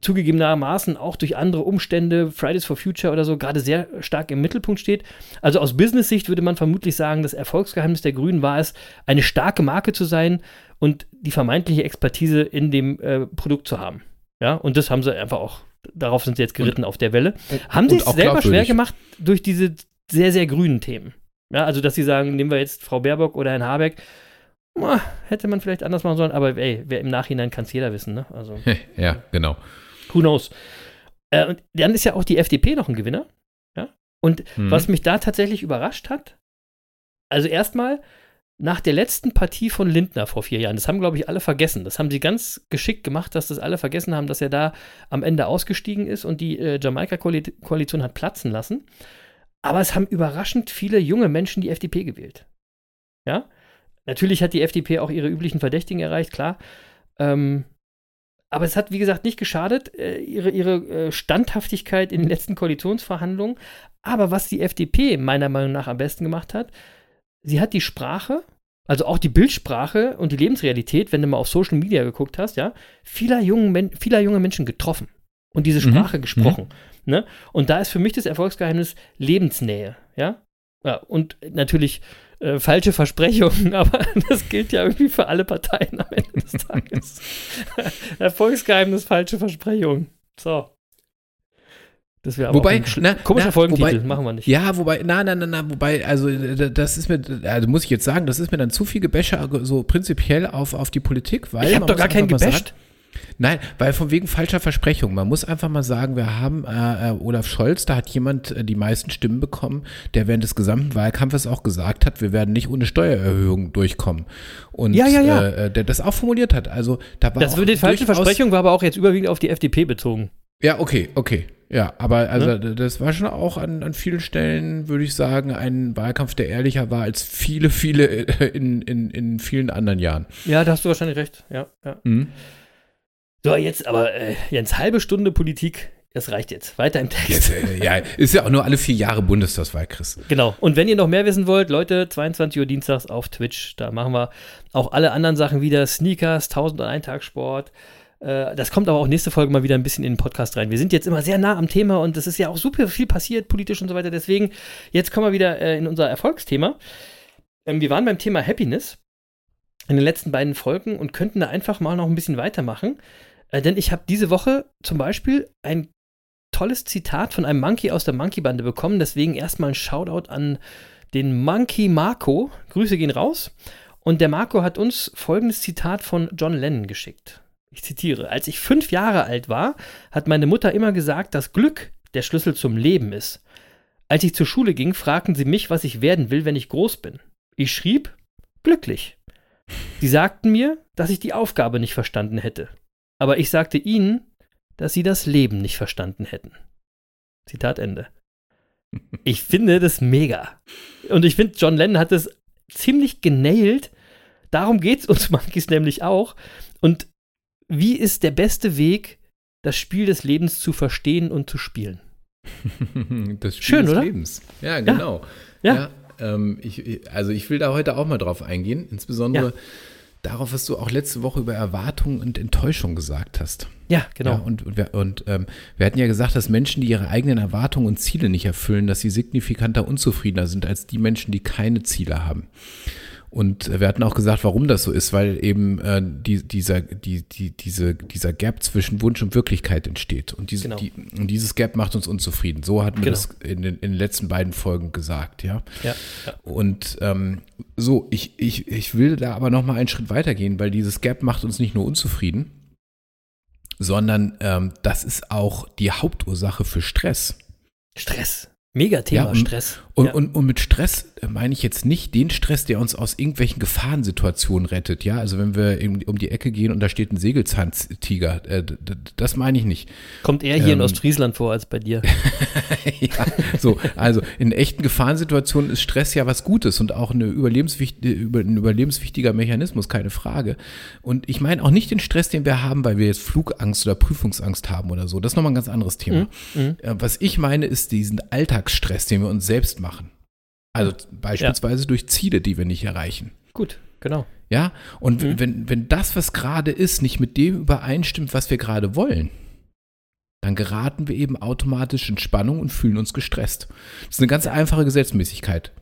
zugegebenermaßen auch durch andere Umstände, Fridays for Future oder so, gerade sehr stark im Mittelpunkt steht. Also aus Business-Sicht würde man vermutlich sagen, das Erfolgsgeheimnis der Grünen war es, eine starke Marke zu sein und die vermeintliche Expertise in dem äh, Produkt zu haben. Ja, und das haben sie einfach auch, darauf sind sie jetzt geritten auf der Welle. Haben sie und es selber schwer gemacht durch diese sehr, sehr grünen Themen. Ja, also dass sie sagen, nehmen wir jetzt Frau Baerbock oder Herrn Habeck, ah, hätte man vielleicht anders machen sollen, aber ey, wer im Nachhinein kann es jeder wissen, ne? Also. [laughs] ja, genau. Who knows? Äh, und dann ist ja auch die FDP noch ein Gewinner. Ja? Und Mhm. was mich da tatsächlich überrascht hat, also erstmal nach der letzten Partie von Lindner vor vier Jahren, das haben, glaube ich, alle vergessen. Das haben sie ganz geschickt gemacht, dass das alle vergessen haben, dass er da am Ende ausgestiegen ist und die äh, Jamaika-Koalition hat platzen lassen. Aber es haben überraschend viele junge Menschen die FDP gewählt. Ja? Natürlich hat die FDP auch ihre üblichen Verdächtigen erreicht, klar. Ähm, aber es hat, wie gesagt, nicht geschadet, äh, ihre, ihre äh, Standhaftigkeit in den letzten Koalitionsverhandlungen. Aber was die FDP meiner Meinung nach am besten gemacht hat, sie hat die Sprache, also auch die Bildsprache und die Lebensrealität, wenn du mal auf Social Media geguckt hast, ja, vieler, jungen Men vieler junge Menschen getroffen und diese Mhm. Sprache gesprochen. Ne? Und da ist für mich das Erfolgsgeheimnis Lebensnähe, ja. ja und natürlich äh, falsche Versprechungen, [laughs] aber das gilt ja irgendwie für alle Parteien am Ende des Tages. [laughs] Erfolgsgeheimnis, falsche Versprechungen. So. Das wäre aber Wobei, ein na, komischer na, Folgentitel, wobei- machen wir nicht. Ja, wobei, na, na, na, na, wobei, also d- das ist mir, also muss ich jetzt sagen, das ist mir dann zu viel Gebäsche so prinzipiell auf, auf die Politik, weil ich habe doch gar keinen gebasht. Sagen, nein, weil von wegen falscher Versprechung. Man muss einfach mal sagen, wir haben äh, äh, Olaf Scholz, da hat jemand äh, die meisten Stimmen bekommen, der während des gesamten Wahlkampfes auch gesagt hat, wir werden nicht ohne Steuererhöhung durchkommen. Und Ja, ja, ja. Äh, der das auch formuliert hat. Also da war Das würde die falsche Versprechung war aber auch jetzt überwiegend auf die FDP bezogen. Ja, okay, okay. Ja, aber also Ne? das war schon auch an, an vielen Stellen, würde ich sagen, ein Wahlkampf, der ehrlicher war als viele, viele äh, in, in, in vielen anderen Jahren. Ja, da hast du wahrscheinlich recht. Ja, ja. Mhm. So, jetzt aber, äh, Jens, halbe Stunde Politik, das reicht jetzt. Weiter im Text. Jetzt, äh, ja, ist ja auch nur alle vier Jahre Bundestagswahl, Chris. Genau. Und wenn ihr noch mehr wissen wollt, Leute, 22 Uhr dienstags auf Twitch, da machen wir auch alle anderen Sachen wieder. Sneakers, 1001 Tag Sport. Äh, Das kommt aber auch nächste Folge mal wieder ein bisschen in den Podcast rein. Wir sind jetzt immer sehr nah am Thema und es ist ja auch super viel passiert, politisch und so weiter. Deswegen, jetzt kommen wir wieder äh, in unser Erfolgsthema. Ähm, Wir waren beim Thema Happiness in den letzten beiden Folgen und könnten da einfach mal noch ein bisschen weitermachen. Äh, Denn ich habe diese Woche zum Beispiel ein tolles Zitat von einem Monkey aus der Monkey-Bande bekommen. Deswegen erstmal ein Shoutout an den Monkey Marco. Grüße gehen raus. Und der Marco hat uns folgendes Zitat von John Lennon geschickt. Ich zitiere: Als ich fünf Jahre alt war, hat meine Mutter immer gesagt, dass Glück der Schlüssel zum Leben ist. Als ich zur Schule ging, fragten sie mich, was ich werden will, wenn ich groß bin. Ich schrieb: glücklich. Sie sagten mir, dass ich die Aufgabe nicht verstanden hätte. Aber ich sagte ihnen, dass sie das Leben nicht verstanden hätten. Zitat Ende. [laughs] Ich finde das mega. Und ich finde, John Lennon hat das ziemlich genailt. Darum geht es uns [laughs] Monkeys nämlich auch. Und wie ist der beste Weg, das Spiel des Lebens zu verstehen und zu spielen? [laughs] Das Spiel Schön, des oder? Lebens. Ja, genau. Ja. ähm, ich, also ich will da heute auch mal drauf eingehen. Insbesondere darauf, was du auch letzte Woche über Erwartung und Enttäuschung gesagt hast. Ja, genau. Ja, und und, wir, und ähm, wir hatten ja gesagt, dass Menschen, die ihre eigenen Erwartungen und Ziele nicht erfüllen, dass sie signifikanter unzufriedener sind als die Menschen, die keine Ziele haben. Und wir hatten auch gesagt, warum das so ist, weil eben äh, die, dieser, die, die, diese, dieser Gap zwischen Wunsch und Wirklichkeit entsteht. Und, diese, Genau. die, und dieses Gap macht uns unzufrieden. So hatten wir Genau. das in den, in den letzten beiden Folgen gesagt, ja. ja, ja. Und ähm, so, ich, ich, ich will da aber noch mal einen Schritt weitergehen, weil dieses Gap macht uns nicht nur unzufrieden, sondern ähm, das ist auch die Hauptursache für Stress. Stress. Mega Thema, Ja, und- Stress. Und, ja. und, und mit Stress äh, meine ich jetzt nicht den Stress, der uns aus irgendwelchen Gefahrensituationen rettet. Ja, also wenn wir um die Ecke gehen und da steht ein Sägelzahntiger, äh, das meine ich nicht. Kommt eher hier in ähm, Ostfriesland vor als bei dir. [laughs] ja, so, also in echten Gefahrensituationen ist Stress ja was Gutes und auch eine überlebenswicht, über, ein überlebenswichtiger Mechanismus, keine Frage. Und ich meine auch nicht den Stress, den wir haben, weil wir jetzt Flugangst oder Prüfungsangst haben oder so. Das ist nochmal ein ganz anderes Thema. Mhm. Äh, Was ich meine, ist diesen Alltagsstress, den wir uns selbst machen. Also beispielsweise durch Ziele, die wir nicht erreichen. Gut, genau. Ja, und Mhm. wenn, wenn das, was gerade ist, nicht mit dem übereinstimmt, was wir gerade wollen, dann geraten wir eben automatisch in Spannung und fühlen uns gestresst. Das ist eine ganz einfache Gesetzmäßigkeit.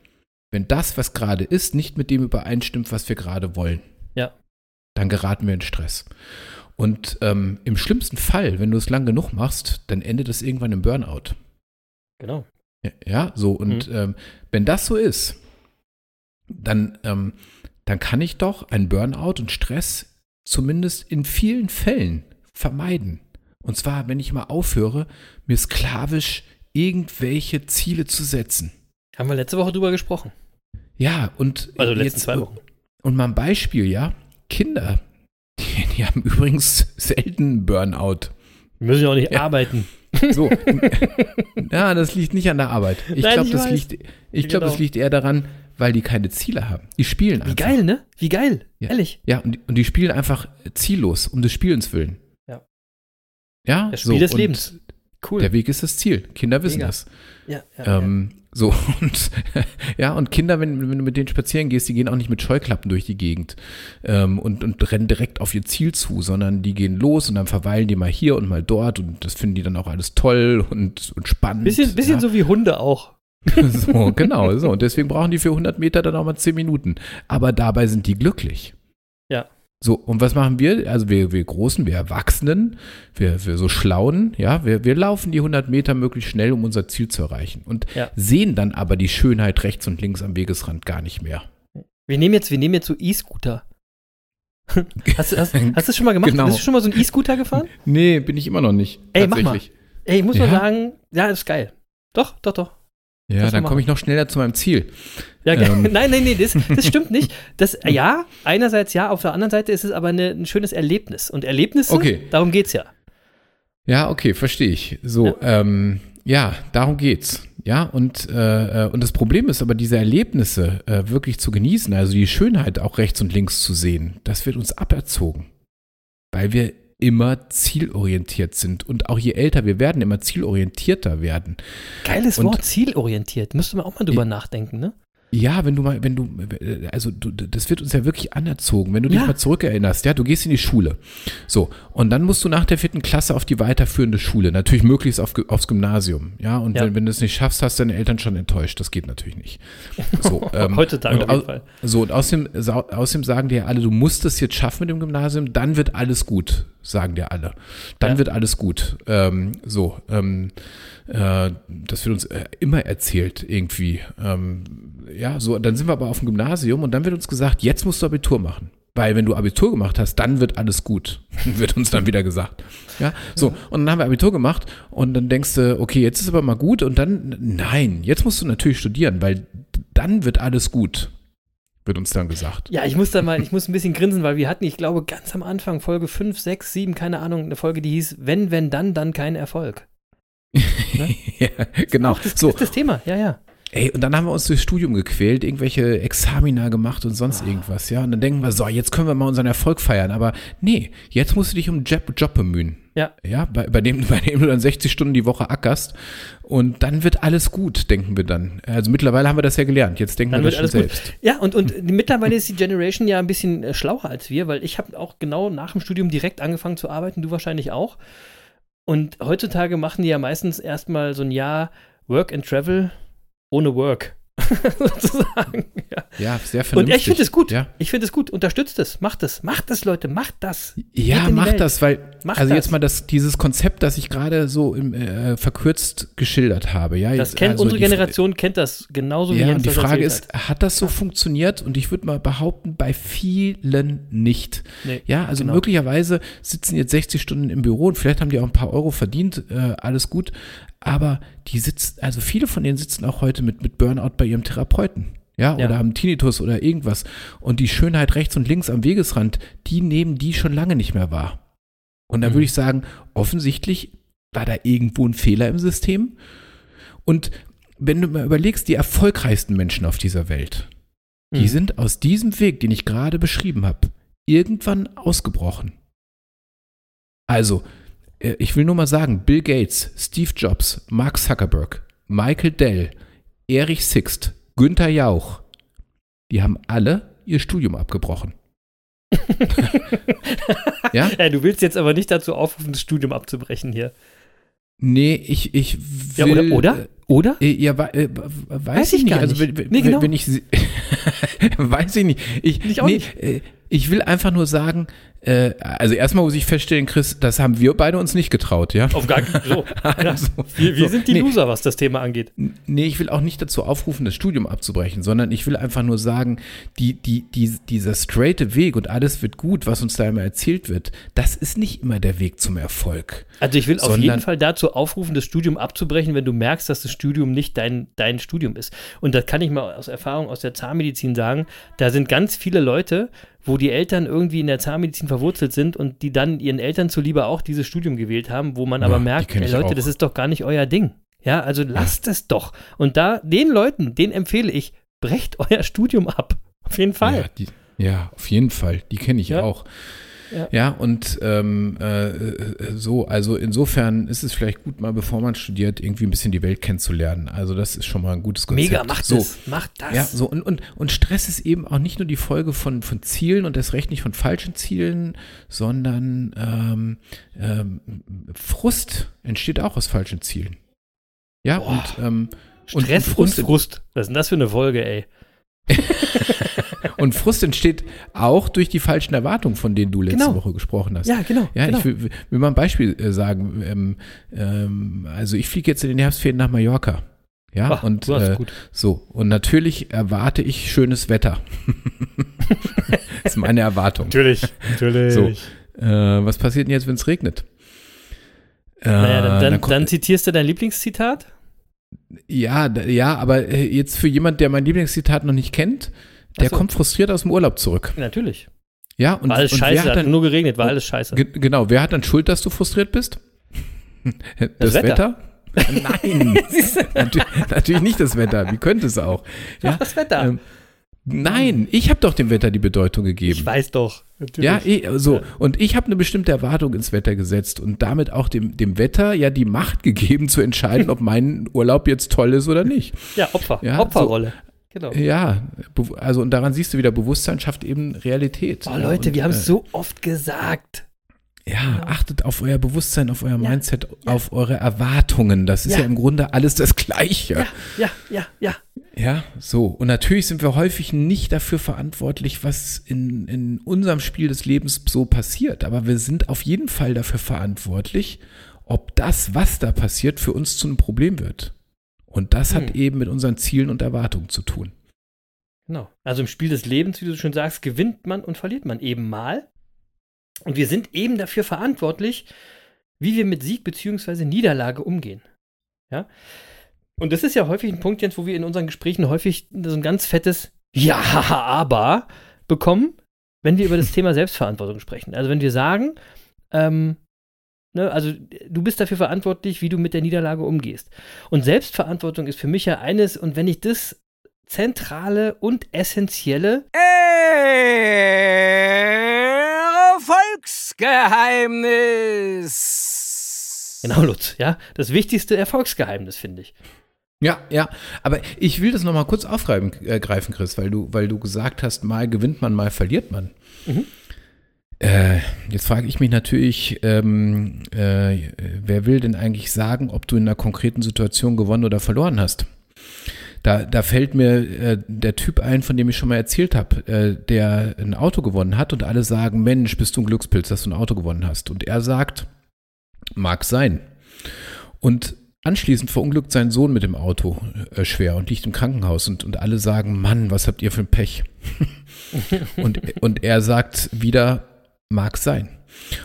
Wenn das, was gerade ist, nicht mit dem übereinstimmt, was wir gerade wollen, Ja. dann geraten wir in Stress. Und ähm, im schlimmsten Fall, wenn du es lang genug machst, dann endet es irgendwann im Burnout. Genau. Ja, Ja, so, und ähm, wenn das so ist, dann, ähm, dann kann ich doch einen Burnout und Stress zumindest in vielen Fällen vermeiden. Und zwar, wenn ich mal aufhöre, mir sklavisch irgendwelche Ziele zu setzen. Haben wir letzte Woche drüber gesprochen. Ja, und Also letzten jetzt, zwei Wochen. Und mal ein Beispiel, ja, Kinder, die, die haben [laughs] übrigens selten Burnout. Wir müssen ja auch nicht Ja. arbeiten. [laughs] So. [laughs] ja, das liegt nicht an der Arbeit. Ich glaube, das liegt, ich glaube, das Genau. liegt eher daran, weil die keine Ziele haben. Die spielen Wie einfach. geil, ne? Wie geil. Ja. Ehrlich. Ja, und, die- und die spielen einfach ziellos, um des Spielens willen. Ja. Ja, Das Spiel des und Lebens. Cool. Der Weg ist das Ziel. Kinder wissen Mega. das. ja, ja, Ähm, so, [laughs] und ja, und Kinder, wenn, wenn du mit denen spazieren gehst, die gehen auch nicht mit Scheuklappen durch die Gegend ähm, und, und rennen direkt auf ihr Ziel zu, sondern die gehen los und dann verweilen die mal hier und mal dort und das finden die dann auch alles toll und, und spannend. Bisschen, bisschen ja. so wie Hunde auch. [laughs] So, genau, so. Und deswegen brauchen die für 100 Meter dann auch mal 10 Minuten. Aber dabei sind die glücklich. So, und was machen wir? Also wir, wir Großen, wir Erwachsenen, wir, wir so Schlauen, ja, wir, wir laufen die 100 Meter möglichst schnell, um unser Ziel zu erreichen. Und Ja. sehen dann aber die Schönheit rechts und links am Wegesrand gar nicht mehr. Wir nehmen jetzt, wir nehmen jetzt so E-Scooter. [laughs] Hast, du- hast, hast du das schon mal gemacht? Genau. Bist du schon mal so einen E-Scooter gefahren? Nee, bin ich immer noch nicht. Ey, mach mal. Ey, ich muss mal Ja? sagen, ja, das ist geil. Doch, doch, doch. Ja, dann komme ich noch schneller zu meinem Ziel. Ja, Ähm. [laughs] nein, nein, nee, das, das stimmt nicht. Das, ja, einerseits ja, auf der anderen Seite ist es aber eine, ein schönes Erlebnis. Und Erlebnisse, Okay. darum geht's ja. Ja, okay, verstehe ich. So, ja, ähm, ja darum geht's. Ja, und, äh, äh, und das Problem ist aber, diese Erlebnisse äh, wirklich zu genießen, also die Schönheit auch rechts und links zu sehen, das wird uns aberzogen. Weil wir immer zielorientiert sind. Und auch je älter wir werden, immer zielorientierter werden. Geiles Und- Wort, zielorientiert. Müsste man auch mal drüber nachdenken, ne? Ja, wenn du mal, wenn du, also du, das wird uns ja wirklich anerzogen. Wenn du dich Ja. mal zurückerinnerst, ja, du gehst in die Schule. So, und dann musst du nach der vierten Klasse auf die weiterführende Schule. Natürlich möglichst auf, aufs Gymnasium. Ja, und Ja. Wenn, wenn du es nicht schaffst, hast deine Eltern schon enttäuscht. Das geht natürlich nicht. So, [laughs] ähm, Heutzutage auf jeden Fall. So, und außerdem, außerdem sagen dir ja alle, du musst es jetzt schaffen mit dem Gymnasium, dann wird alles gut, sagen dir alle. Dann Ja. wird alles gut. Ähm, so, ähm, äh, das wird uns äh, immer erzählt irgendwie. Ähm, ja, so, dann sind wir aber auf dem Gymnasium und dann wird uns gesagt, jetzt musst du Abitur machen. Weil wenn du Abitur gemacht hast, dann wird alles gut, [laughs] wird uns dann wieder gesagt. Ja, so, und dann haben wir Abitur gemacht und dann denkst du, okay, jetzt ist aber mal gut und dann, nein, jetzt musst du natürlich studieren, weil dann wird alles gut, wird uns dann gesagt. Ja, ich muss da mal, ich muss ein bisschen grinsen, weil wir hatten, ich glaube, ganz am Anfang, Folge 5, 6, 7, keine Ahnung, eine Folge, die hieß Wenn, wenn, dann, dann kein Erfolg. [laughs] ja, genau. Das, So, das ist das Thema, ja, ja. Ey, und dann haben wir uns durchs Studium gequält, irgendwelche Examina gemacht und sonst irgendwas, ja. Und dann denken wir, so, jetzt können wir mal unseren Erfolg feiern. Aber nee, jetzt musst du dich um Job, Job bemühen. Ja. Ja, bei, bei, dem, [laughs] bei dem du dann 60 Stunden die Woche ackerst. Und dann wird alles gut, denken wir dann. Also mittlerweile haben wir das ja gelernt. Jetzt denken Dann wir das schon alles gut. selbst. Ja, und, und mittlerweile ist die Generation ja ein bisschen äh, schlauer als wir, weil ich habe auch genau nach dem Studium direkt angefangen zu arbeiten, du wahrscheinlich auch. Und heutzutage machen die ja meistens erstmal so ein Jahr Work and Travel ohne Work. [laughs] sozusagen. Ja. Ja, sehr Und vernünftig. ich finde es gut. Ja, Ich finde es gut. Unterstützt es. Macht es. Macht es, Leute. Macht das. ja in die mach Welt. das, weil, Macht also das. jetzt mal das, dieses Konzept, das ich gerade so im, äh, verkürzt geschildert habe. Ja, Das kennt also unsere Generation kennt das genauso wie Ja, Jens und die Frage ist, hat das so funktioniert? Und ich würde mal behaupten, bei vielen nicht. Nee, ja, also genau. möglicherweise sitzen jetzt 60 Stunden im Büro und vielleicht haben die auch ein paar Euro verdient, äh, alles gut. Aber die sitzen, also viele von denen sitzen auch heute mit, mit Burnout bei ihrem Therapeuten. Ja, Ja. oder haben Tinnitus oder irgendwas. Und die Schönheit rechts und links am Wegesrand, die nehmen die schon lange nicht mehr wahr. Und da Mhm. würde ich sagen, offensichtlich war da irgendwo ein Fehler im System. Und wenn du mal überlegst, die erfolgreichsten Menschen auf dieser Welt, die Mhm. sind aus diesem Weg, den ich gerade beschrieben habe, irgendwann ausgebrochen. Also, ich will nur mal sagen, Bill Gates, Steve Jobs, Mark Zuckerberg, Michael Dell, Erich Sixt, Günther Jauch, die haben alle ihr Studium abgebrochen. [laughs] ja? Ja, du willst jetzt aber nicht dazu aufrufen, das Studium abzubrechen hier. Nee, ich, ich Ja, will. oder? Oder? Oder? Äh, Ja, äh, weiß, Weiß ich ich nicht. gar Also nicht. wenn, wenn, Nee, genau. wenn ich [laughs] weiß ich nicht. Ich, Ich auch nee, nicht. äh, ich will einfach nur sagen, äh, also erstmal muss ich feststellen, Chris, das haben wir beide uns nicht getraut, ja? Auf gar keinen so. [laughs] Also, Wir, wir so, sind die nee, Loser, was das Thema angeht. Nee, ich will auch nicht dazu aufrufen, das Studium abzubrechen, sondern ich will einfach nur sagen, die, die, die, dieser straighte Weg und alles wird gut, was uns da immer erzählt wird, das ist nicht immer der Weg zum Erfolg. Also ich will auf jeden Fall dazu aufrufen, das Studium abzubrechen, wenn du merkst, dass das Studium nicht dein, dein Studium ist. Und das kann ich mal aus Erfahrung aus der Zahnmedizin sagen. Da sind ganz viele Leute, wo die Eltern irgendwie in der Zahnmedizin verwurzelt sind und die dann ihren Eltern zuliebe auch dieses Studium gewählt haben, wo man Ja, aber merkt, ey, Leute, auch. das ist doch gar nicht euer Ding. Ja, also lasst es doch. Und da, den Leuten, denen empfehle ich, brecht [laughs] euer Studium ab. Auf jeden Fall. Ja, die, ja auf jeden Fall. Die kenne ich Ja. auch. Ja. Ja, und ähm, äh, äh, so, also insofern ist es vielleicht gut, mal bevor man studiert, irgendwie ein bisschen die Welt kennenzulernen. Also das ist schon mal ein gutes Konzept. Mega, macht so. das. Macht das. Ja, so und, und, und Stress ist eben auch nicht nur die Folge von, von Zielen und erst recht nicht von falschen Zielen, sondern ähm, ähm, Frust entsteht auch aus falschen Zielen. Ja, Boah. und, ähm, Stress, und, Frust, Frust. Was ist denn das für eine Folge, ey? [laughs] und Frust entsteht auch durch die falschen Erwartungen, von denen du letzte Genau. Woche gesprochen hast. Ja, genau. Ja, genau. ich will, will mal ein Beispiel äh, sagen. Ähm, ähm, also ich fliege jetzt in den Herbstferien nach Mallorca. Ja, Ach, und äh, gut. so. Und natürlich erwarte ich schönes Wetter. [laughs] das ist meine Erwartung. Natürlich, natürlich. So. Äh, was passiert denn jetzt, wenn es regnet? Äh, Naja, dann, dann, kommt- dann zitierst du dein Lieblingszitat? Ja, ja, aber äh, jetzt für jemand, der mein Lieblingszitat noch nicht kennt, der so. kommt frustriert aus dem Urlaub zurück. Natürlich. Ja, und, War alles und scheiße, hat hat dann, nur geregnet, war alles scheiße. Ge genau, wer hat dann Schuld, dass du frustriert bist? [laughs] Das, Wetter. Wetter? [laughs] Nein, natürlich, natürlich nicht das Wetter. Wie könnte es auch? Ja, das Wetter. ähm, nein, ich habe doch dem Wetter die Bedeutung ich gegeben. weiß doch. Natürlich. Ja, eh, so. Ja. Und ich habe eine bestimmte Erwartung ins Wetter gesetzt und damit auch dem, dem Wetter ja die Macht gegeben zu entscheiden, [laughs] ob mein Urlaub jetzt toll ist oder nicht. ja Opfer. Ja, Opferrolle. Genau. Ja, also und daran siehst du wieder, Bewusstsein schafft eben Realität. Oh, Ja, Leute, und, wir haben äh, es so oft gesagt. Ja, achtet auf euer Bewusstsein, auf euer Mindset, auf eure Erwartungen. Das ist ja. Ja. im Grunde alles das Gleiche. Ja, ja, ja, ja. Ja, so. Und natürlich sind wir häufig nicht dafür verantwortlich, was in, in unserem Spiel des Lebens so passiert. Aber wir sind auf jeden Fall dafür verantwortlich, ob das, was da passiert, für uns zu einem Problem wird. Und das hat Hm. eben mit unseren Zielen und Erwartungen zu tun. Genau. Also im Spiel des Lebens, wie du schon sagst, gewinnt man und verliert man eben mal. Und wir sind eben dafür verantwortlich, wie wir mit Sieg bzw. Niederlage umgehen. Ja. Und das ist ja häufig ein Punkt, Jens, wo wir in unseren Gesprächen häufig so ein ganz fettes Ja, aber bekommen, wenn wir über das Thema Selbstverantwortung sprechen. Also wenn wir sagen, ähm, Ne? Also du bist dafür verantwortlich, wie du mit der Niederlage umgehst. Und Selbstverantwortung ist für mich ja eines, und wenn ich das zentrale und essentielle Erfolgsgeheimnis. Genau, Lutz, ja. Das wichtigste Erfolgsgeheimnis, finde ich. Ja, ja, aber ich will das nochmal kurz aufgreifen, äh, greifen, Chris, weil du, weil du gesagt hast, mal gewinnt man, mal verliert man. Mhm. Äh, jetzt frage ich mich natürlich, ähm, äh, wer will denn eigentlich sagen, ob du in einer konkreten Situation gewonnen oder verloren hast? Da, da fällt mir äh, der Typ ein, von dem ich schon mal erzählt habe, äh, der ein Auto gewonnen hat und alle sagen, Mensch, bist du ein Glückspilz, dass du ein Auto gewonnen hast. Und er sagt, mag sein. Und anschließend verunglückt sein Sohn mit dem Auto äh, schwer und liegt im Krankenhaus und, und alle sagen, Mann, was habt ihr für ein Pech? [laughs] und, und er sagt wieder, mag sein.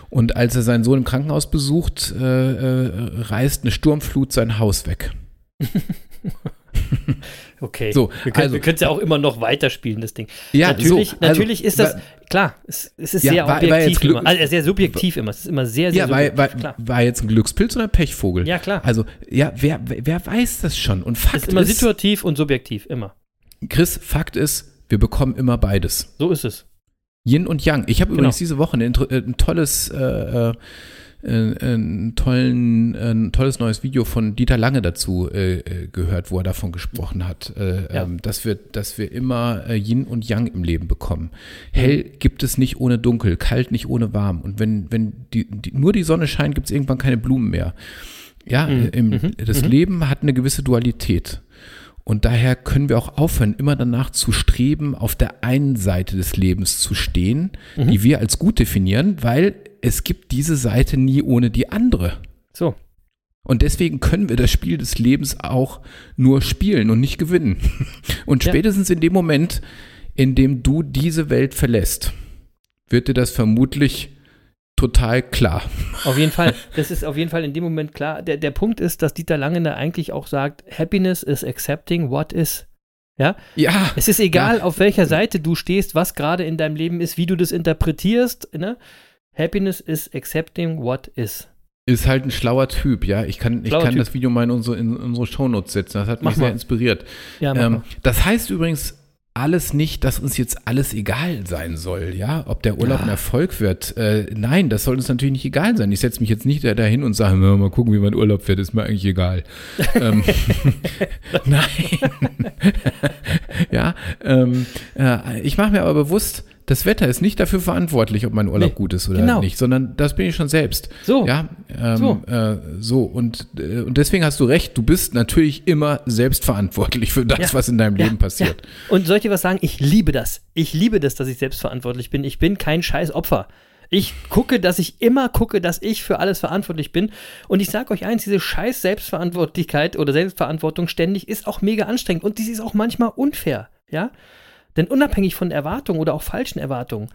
Und als er seinen Sohn im Krankenhaus besucht, äh, äh, reißt eine Sturmflut sein Haus weg. [laughs] [laughs] Okay. So, wir können also- es ja auch immer noch weiterspielen, das Ding. Ja, natürlich, so, also, natürlich ist das, wa- klar, es, es ist Ja, sehr war- war objektiv Glück- immer. Also sehr subjektiv immer. Es ist immer sehr, sehr Ja, war, war, subjektiv. klar. war jetzt ein Glückspilz oder ein Pechvogel? Ja, klar. Also, ja, wer, wer weiß das schon? Und Es Fakt ist immer ist, situativ und subjektiv, immer. Chris, Fakt ist, wir bekommen immer beides. So ist es. Yin und Yang. Ich habe Genau. übrigens diese Woche ein, ein tolles, äh, äh, ein, tollen, ein tolles neues Video von Dieter Lange dazu äh, äh, gehört, wo er davon gesprochen hat, äh, Ja. ähm, dass, wir, dass wir immer äh, Yin und Yang im Leben bekommen. Hell gibt es nicht ohne Dunkel, kalt nicht ohne warm. Und wenn, wenn die, die, nur die Sonne scheint, gibt es irgendwann keine Blumen mehr. Ja, Mhm. äh, im, Mhm. das Mhm. Leben hat eine gewisse Dualität. Und daher können wir auch aufhören, immer danach zu streben, auf der einen Seite des Lebens zu stehen, Mhm. die wir als gut definieren, weil es gibt diese Seite nie ohne die andere. So. Und deswegen können wir das Spiel des Lebens auch nur spielen und nicht gewinnen. [laughs] Und Ja. spätestens in dem Moment, in dem du diese Welt verlässt, wird dir das vermutlich total klar. [laughs] Auf jeden Fall. Das ist auf jeden Fall in dem Moment klar. Der, der Punkt ist, dass Dieter Lange da eigentlich auch sagt, Happiness is accepting what is. Ja? Ja, Es ist egal, auf welcher Seite du stehst, was gerade in deinem Leben ist, wie du das interpretierst. Ne? Happiness is accepting what is. ist halt ein schlauer Typ, ja. Ich kann, ich kann Typ. das Video mal in unsere, in unsere Shownotes setzen. Das hat mich Mach sehr mal. inspiriert. Ja, Ähm, das heißt übrigens alles nicht, dass uns jetzt alles egal sein soll, ja. Ob der Urlaub Ja. ein Erfolg wird. Äh, nein, das soll uns natürlich nicht egal sein. Ich setze mich jetzt nicht da- dahin und sage, "Na, mal gucken, wie mein Urlaub wird, ist mir eigentlich egal. [laughs] ähm, [laughs] nein. [laughs] ja, ähm, äh, ich mache mir aber bewusst, das Wetter ist nicht dafür verantwortlich, ob mein Urlaub Nee, gut ist oder genau. nicht, sondern das bin ich schon selbst. So. Ja, ähm, So. Äh, so und, äh, und deswegen hast du recht, du bist natürlich immer selbstverantwortlich für das, Ja. was in deinem Ja, Leben passiert. Ja. Und soll ich dir was sagen? Ich liebe das. Ich liebe das, dass ich selbstverantwortlich bin. Ich bin kein scheiß Opfer. Ich gucke, dass ich immer gucke, dass ich für alles verantwortlich bin. Und ich sage euch eins, diese scheiß Selbstverantwortlichkeit oder Selbstverantwortung ständig ist auch mega anstrengend. Und dies ist auch manchmal unfair. Ja? Denn unabhängig von Erwartungen oder auch falschen Erwartungen,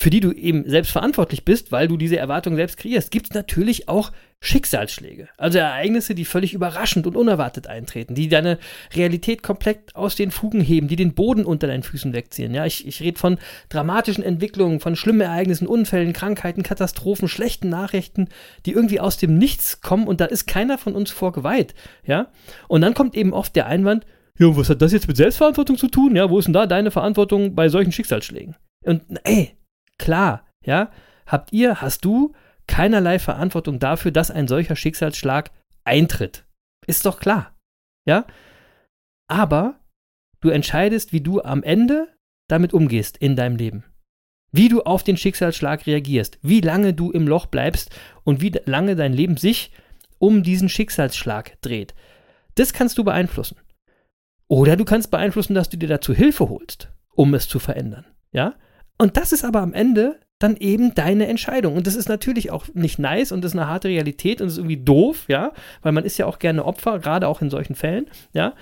für die du eben selbst verantwortlich bist, weil du diese Erwartungen selbst kreierst, gibt es natürlich auch Schicksalsschläge. Also Ereignisse, die völlig überraschend und unerwartet eintreten, die deine Realität komplett aus den Fugen heben, die den Boden unter deinen Füßen wegziehen. Ja, ich, ich rede von dramatischen Entwicklungen, von schlimmen Ereignissen, Unfällen, Krankheiten, Katastrophen, schlechten Nachrichten, die irgendwie aus dem Nichts kommen und da ist keiner von uns vorgeweiht. Ja, und dann kommt eben oft der Einwand, ja, was hat das jetzt mit Selbstverantwortung zu tun? Ja, wo ist denn da deine Verantwortung bei solchen Schicksalsschlägen? Und ey, klar, ja, habt ihr, hast du keinerlei Verantwortung dafür, dass ein solcher Schicksalsschlag eintritt. Ist doch klar. Ja? Aber du entscheidest, wie du am Ende damit umgehst in deinem Leben. Wie du auf den Schicksalsschlag reagierst, wie lange du im Loch bleibst und wie lange dein Leben sich um diesen Schicksalsschlag dreht. Das kannst du beeinflussen. Oder du kannst beeinflussen, dass du dir dazu Hilfe holst, um es zu verändern. Ja? Und das ist aber am Ende dann eben deine Entscheidung. Und das ist natürlich auch nicht nice und das ist eine harte Realität und ist irgendwie doof, ja, weil man ist ja auch gerne Opfer, gerade auch in solchen Fällen, ja.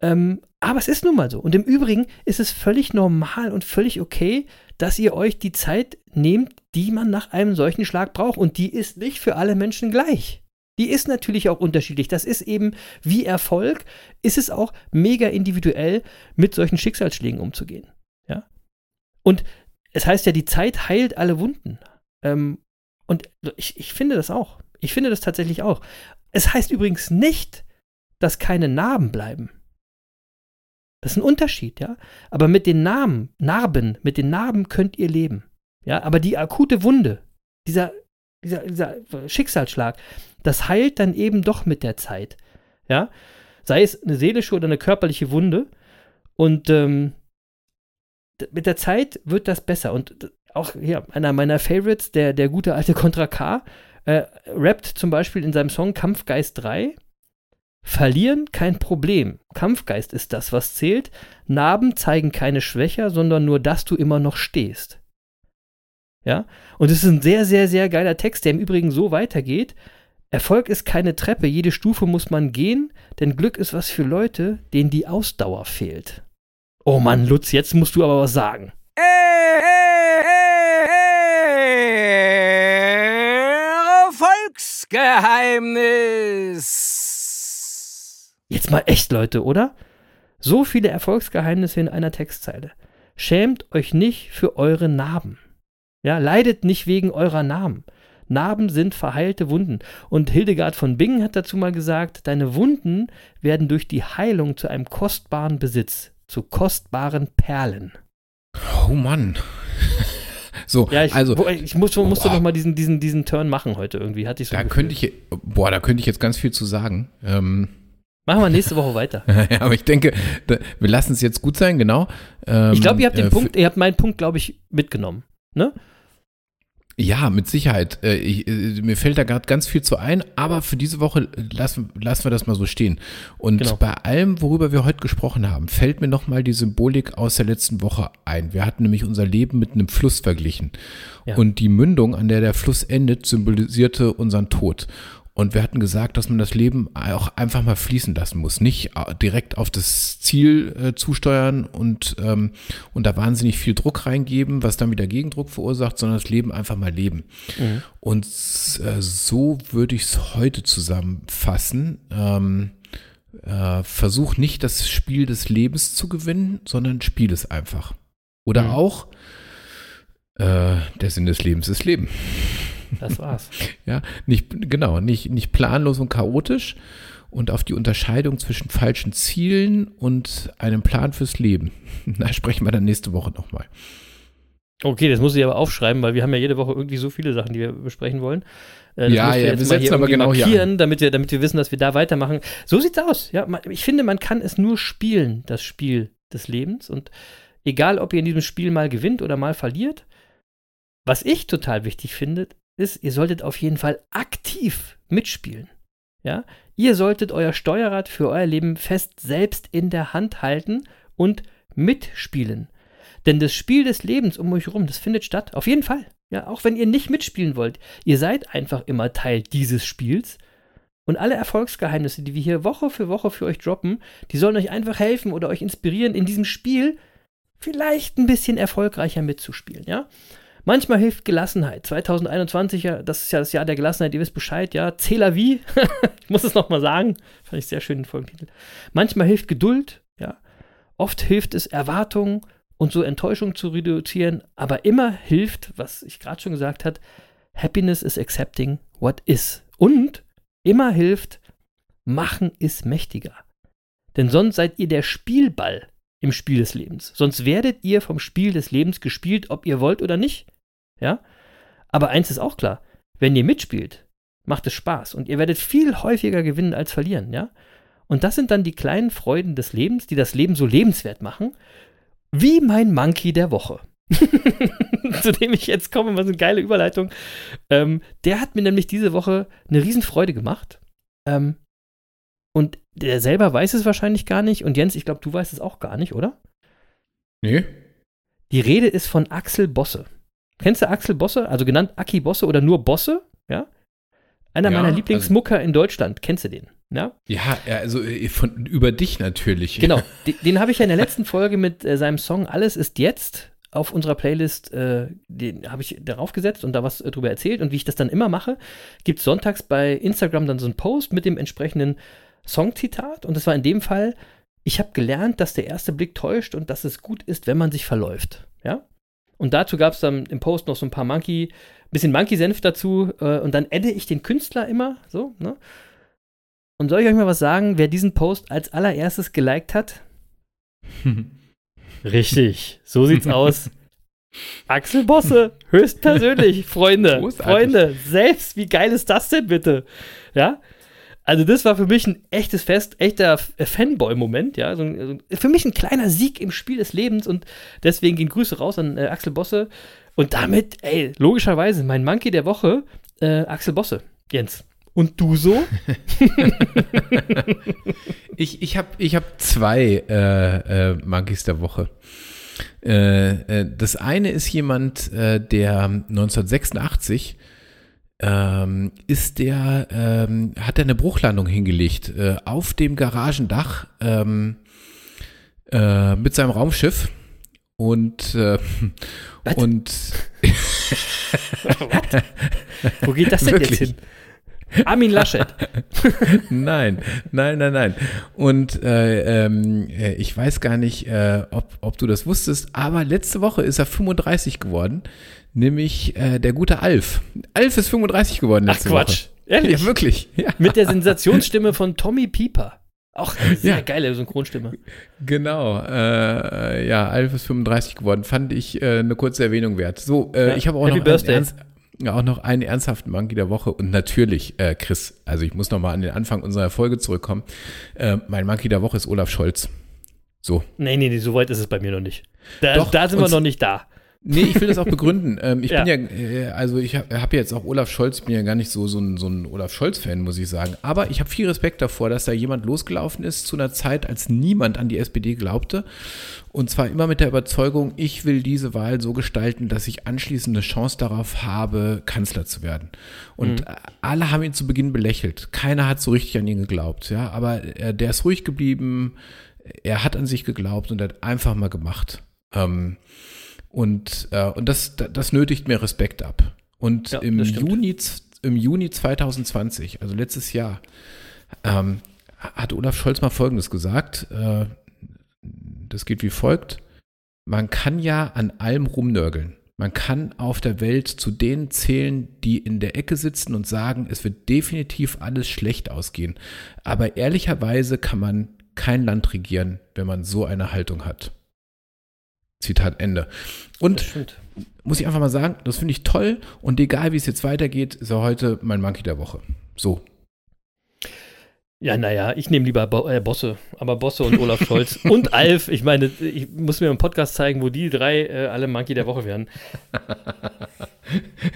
Ähm, aber es ist nun mal so. Und im Übrigen ist es völlig normal und völlig okay, dass ihr euch die Zeit nehmt, die man nach einem solchen Schlag braucht. Und die ist nicht für alle Menschen gleich. Die ist natürlich auch unterschiedlich. Das ist eben wie Erfolg, ist es auch mega individuell, mit solchen Schicksalsschlägen umzugehen. Ja. Und es heißt ja, die Zeit heilt alle Wunden. Ähm, Und ich, ich finde das auch. Ich finde das tatsächlich auch. Es heißt übrigens nicht, dass keine Narben bleiben. Das ist ein Unterschied, ja. Aber mit den Namen, Narben, mit den Narben könnt ihr leben. Ja, aber die akute Wunde, dieser, dieser, dieser Schicksalsschlag, das heilt dann eben doch mit der Zeit. Ja. Sei es eine seelische oder eine körperliche Wunde. Und ähm, mit der Zeit wird das besser. Und auch hier, einer meiner Favorites, der, der gute alte Contra K, äh, rappt zum Beispiel in seinem Song Kampfgeist 3. Verlieren kein Problem. Kampfgeist ist das, was zählt. Narben zeigen keine Schwäche, sondern nur, dass du immer noch stehst. Ja? Und es ist ein sehr, sehr, sehr geiler Text, der im Übrigen so weitergeht. Erfolg ist keine Treppe, jede Stufe muss man gehen, denn Glück ist was für Leute, denen die Ausdauer fehlt. Oh Mann, Lutz, jetzt musst du aber was sagen. Äh, äh, äh, Volksgeheimnis. Jetzt mal echt, Leute, oder? So viele Erfolgsgeheimnisse in einer Textzeile. Schämt euch nicht für eure Narben. Ja, leidet nicht wegen eurer Namen. Narben sind verheilte Wunden. Und Hildegard von Bingen hat dazu mal gesagt, deine Wunden werden durch die Heilung zu einem kostbaren Besitz, zu kostbaren Perlen. Oh Mann. [laughs] so, Ja, ich, also. wo, ich muss, musste Boah. noch mal diesen, diesen, diesen Turn machen heute irgendwie. Hatte ich so Da könnte ich, boah, da könnte ich jetzt ganz viel zu sagen. Ähm, Machen wir nächste Woche weiter. [laughs] ja, aber ich denke, da, wir lassen es jetzt gut sein, genau. Ähm, Ich glaube, ihr habt den äh, Punkt, ihr habt meinen Punkt, glaube ich, mitgenommen. Ne? Ja, mit Sicherheit. Äh, ich, äh, mir fällt da gerade ganz viel zu ein, aber für diese Woche lassen, lassen wir das mal so stehen. Und Genau. bei allem, worüber wir heute gesprochen haben, fällt mir nochmal die Symbolik aus der letzten Woche ein. Wir hatten nämlich unser Leben mit einem Fluss verglichen. Ja. Und die Mündung, an der der Fluss endet, symbolisierte unseren Tod. Und wir hatten gesagt, dass man das Leben auch einfach mal fließen lassen muss. Nicht äh, direkt auf das Ziel äh, zusteuern und, ähm, und da wahnsinnig viel Druck reingeben, was dann wieder Gegendruck verursacht, sondern das Leben einfach mal leben. Und äh, so würde ich es heute zusammenfassen. Ähm, äh, versuch nicht das Spiel des Lebens zu gewinnen, sondern spiel es einfach. Oder Mhm. auch äh, der Sinn des Lebens ist Leben. Das war's. Ja, nicht, genau, nicht, nicht planlos und chaotisch und auf die Unterscheidung zwischen falschen Zielen und einem Plan fürs Leben. [laughs] Da sprechen wir dann nächste Woche nochmal. Okay, das muss ich aber aufschreiben, weil wir haben ja jede Woche irgendwie so viele Sachen, die wir besprechen wollen. Äh, das Ja, ja, jetzt wir setzen hier aber genau hier markieren, damit wir, damit wir wissen, dass wir da weitermachen. So sieht's aus. Ja, man, ich finde, man kann es nur spielen, das Spiel des Lebens. Und egal, ob ihr in diesem Spiel mal gewinnt oder mal verliert, was ich total wichtig finde, ist, ihr solltet auf jeden Fall aktiv mitspielen. Ja, ihr solltet euer Steuerrad für euer Leben fest selbst in der Hand halten und mitspielen. Denn das Spiel des Lebens um euch herum, das findet statt. Auf jeden Fall. Ja, auch wenn ihr nicht mitspielen wollt. Ihr seid einfach immer Teil dieses Spiels. Und alle Erfolgsgeheimnisse, die wir hier Woche für Woche für euch droppen, die sollen euch einfach helfen oder euch inspirieren, in diesem Spiel vielleicht ein bisschen erfolgreicher mitzuspielen, ja? Manchmal hilft Gelassenheit. 2021, ja, das ist ja das Jahr der Gelassenheit, ihr wisst Bescheid, ja. Cela wie, [laughs] ich muss es nochmal sagen, fand ich sehr schön den Folgentitel. Manchmal hilft Geduld, ja. Oft hilft es Erwartungen und so Enttäuschung zu reduzieren, aber immer hilft, was ich gerade schon gesagt habe, Happiness is accepting what is. Und immer hilft, machen ist mächtiger. Denn sonst seid ihr der Spielball im Spiel des Lebens. Sonst werdet ihr vom Spiel des Lebens gespielt, ob ihr wollt oder nicht. Ja? Aber eins ist auch klar, wenn ihr mitspielt, macht es Spaß und ihr werdet viel häufiger gewinnen als verlieren, ja? Und das sind dann die kleinen Freuden des Lebens, die das Leben so lebenswert machen, wie mein Monkey der Woche. [laughs] Zu dem ich jetzt komme, was eine geile Überleitung. Ähm, der hat mir nämlich diese Woche eine Riesenfreude gemacht. Ähm, und der selber weiß es wahrscheinlich gar nicht. Und Jens, ich glaube, du weißt es auch gar nicht, oder? Nee? Die Rede ist von Axel Bosse. Kennst du Axel Bosse, also genannt Aki Bosse oder nur Bosse? Ja. Einer Ja, meiner also- Lieblingsmucker in Deutschland. Kennst du den? Ja. Ja, ja, also äh, von, über dich natürlich. Genau. [laughs] Den, den habe ich ja in der letzten Folge mit äh, seinem Song Alles ist jetzt auf unserer Playlist, äh, den habe ich darauf gesetzt und da was äh, drüber erzählt. Und wie ich das dann immer mache, gibt es sonntags bei Instagram dann so einen Post mit dem entsprechenden Songzitat. Und das war in dem Fall, ich habe gelernt, dass der erste Blick täuscht und dass es gut ist, wenn man sich verläuft. Ja. Und dazu gab es dann im Post noch so ein paar Monkey, bisschen Monkey-Senf dazu äh, und dann adde ich den Künstler immer so, ne? Und soll ich euch mal was sagen, wer diesen Post als allererstes geliked hat? [laughs] Richtig, so sieht's [laughs] aus. Axel Bosse, höchstpersönlich, Freunde, Großartig. Freunde, selbst, wie geil ist das denn bitte? Ja, also das war für mich ein echtes Fest, echter F- Fanboy-Moment, ja, so ein, für mich ein kleiner Sieg im Spiel des Lebens und deswegen gehen Grüße raus an äh, Axel Bosse und damit, ey, logischerweise mein Monkey der Woche, äh, Axel Bosse, Jens. Und du so? [laughs] [laughs] Ich, ich habe ich hab zwei äh, äh, Monkeys der Woche. Äh, äh, das eine ist jemand, äh, der 1986 ähm, ist der, ähm, hat er eine Bruchlandung hingelegt äh, auf dem Garagendach ähm, äh, mit seinem Raumschiff und äh, und [laughs] Wo geht das denn Wirklich? jetzt hin? Armin Laschet. [laughs] Nein, nein, nein, nein. Und äh, ähm, äh, ich weiß gar nicht, äh, ob, ob du das wusstest, aber letzte Woche ist er 35 geworden, nämlich äh, der gute Alf. Alf ist 35 geworden Ach letzte Quatsch. Woche. Ehrlich? Ja, wirklich. Ja, Mit der Sensationsstimme von Tommy Pieper. Auch eine sehr Ja. geile Synchronstimme. genau. Äh, ja, Alf ist 35 geworden. Fand ich äh, eine kurze Erwähnung wert. So, äh, Ja, ich habe auch, Happy noch Birthday. ernst, auch noch einen ernsthaften Monkey der Woche. Und natürlich, äh, Chris, also ich muss noch mal an den Anfang unserer Folge zurückkommen. Äh, mein Monkey der Woche ist Olaf Scholz. So, Nee, nee, nee, so weit ist es bei mir noch nicht. Da, Doch, da sind wir noch nicht da. Nee, ich will das auch begründen. [laughs] Ähm, ich Ja. bin ja, äh, also ich habe hab jetzt auch Olaf Scholz, ich bin ja gar nicht so, so ein, so ein Olaf Scholz-Fan, muss ich sagen. Aber ich habe viel Respekt davor, dass da jemand losgelaufen ist zu einer Zeit, als niemand an die SPD glaubte. Und zwar immer mit der Überzeugung, ich will diese Wahl so gestalten, dass ich anschließend eine Chance darauf habe, Kanzler zu werden. Und äh, alle haben ihn zu Beginn belächelt. Keiner hat so richtig an ihn geglaubt. Ja, aber äh, der ist ruhig geblieben. Er hat an sich geglaubt und er hat einfach mal gemacht. Ähm, und, äh, und das, das nötigt mir Respekt ab. Und Ja, im. Juni, im Juni 2020, also letztes Jahr, ähm, hat Olaf Scholz mal Folgendes gesagt. Äh, das geht wie folgt. Man kann ja an allem rumnörgeln. Man kann auf der Welt zu denen zählen, die in der Ecke sitzen und sagen, es wird definitiv alles schlecht ausgehen. Aber ehrlicherweise kann man kein Land regieren, wenn man so eine Haltung hat. Zitat Ende. Und muss ich einfach mal sagen, das finde ich toll und egal wie es jetzt weitergeht, ist er heute mein Monkey der Woche. So. Ja, naja, ich nehme lieber Bo äh, Bosse. Aber Bosse und Olaf [laughs] Scholz und Alf. Ich meine, ich muss mir einen Podcast zeigen, wo die drei äh, alle Monkey der Woche werden. [laughs]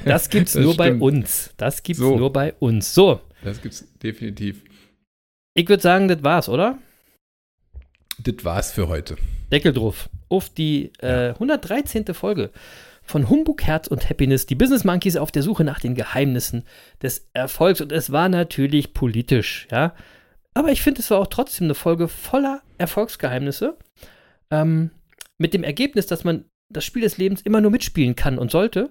Das gibt's Das nur bei stimmt. uns. Das gibt's So. nur bei uns. So, Das gibt's definitiv. ich würde sagen, das war's, oder? Das war's für heute. Deckel drauf. Auf die äh, 113. Folge von Humbug, Herz und Happiness. Die Business Monkeys auf der Suche nach den Geheimnissen des Erfolgs. Und es war natürlich politisch, ja. Aber ich finde, es war auch trotzdem eine Folge voller Erfolgsgeheimnisse. Ähm, mit dem Ergebnis, dass man das Spiel des Lebens immer nur mitspielen kann und sollte.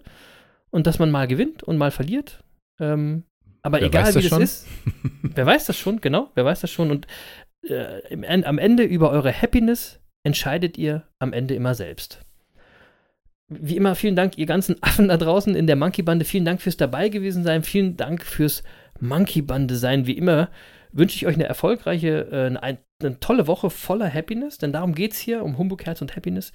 Und dass man mal gewinnt und mal verliert. Ähm, aber Wer egal wie das ist, wer weiß das schon, genau, wer weiß das schon. Und äh, am Ende über eure Happiness entscheidet ihr am Ende immer selbst. Wie immer, vielen Dank, ihr ganzen [laughs] Affen da draußen in der Monkey-Bande. Vielen Dank fürs dabei gewesen sein. Vielen Dank fürs Monkey-Bande sein. Wie immer wünsche ich euch eine erfolgreiche, äh, eine, eine tolle Woche voller Happiness, denn darum geht es hier, um Humbug, Herz und Happiness.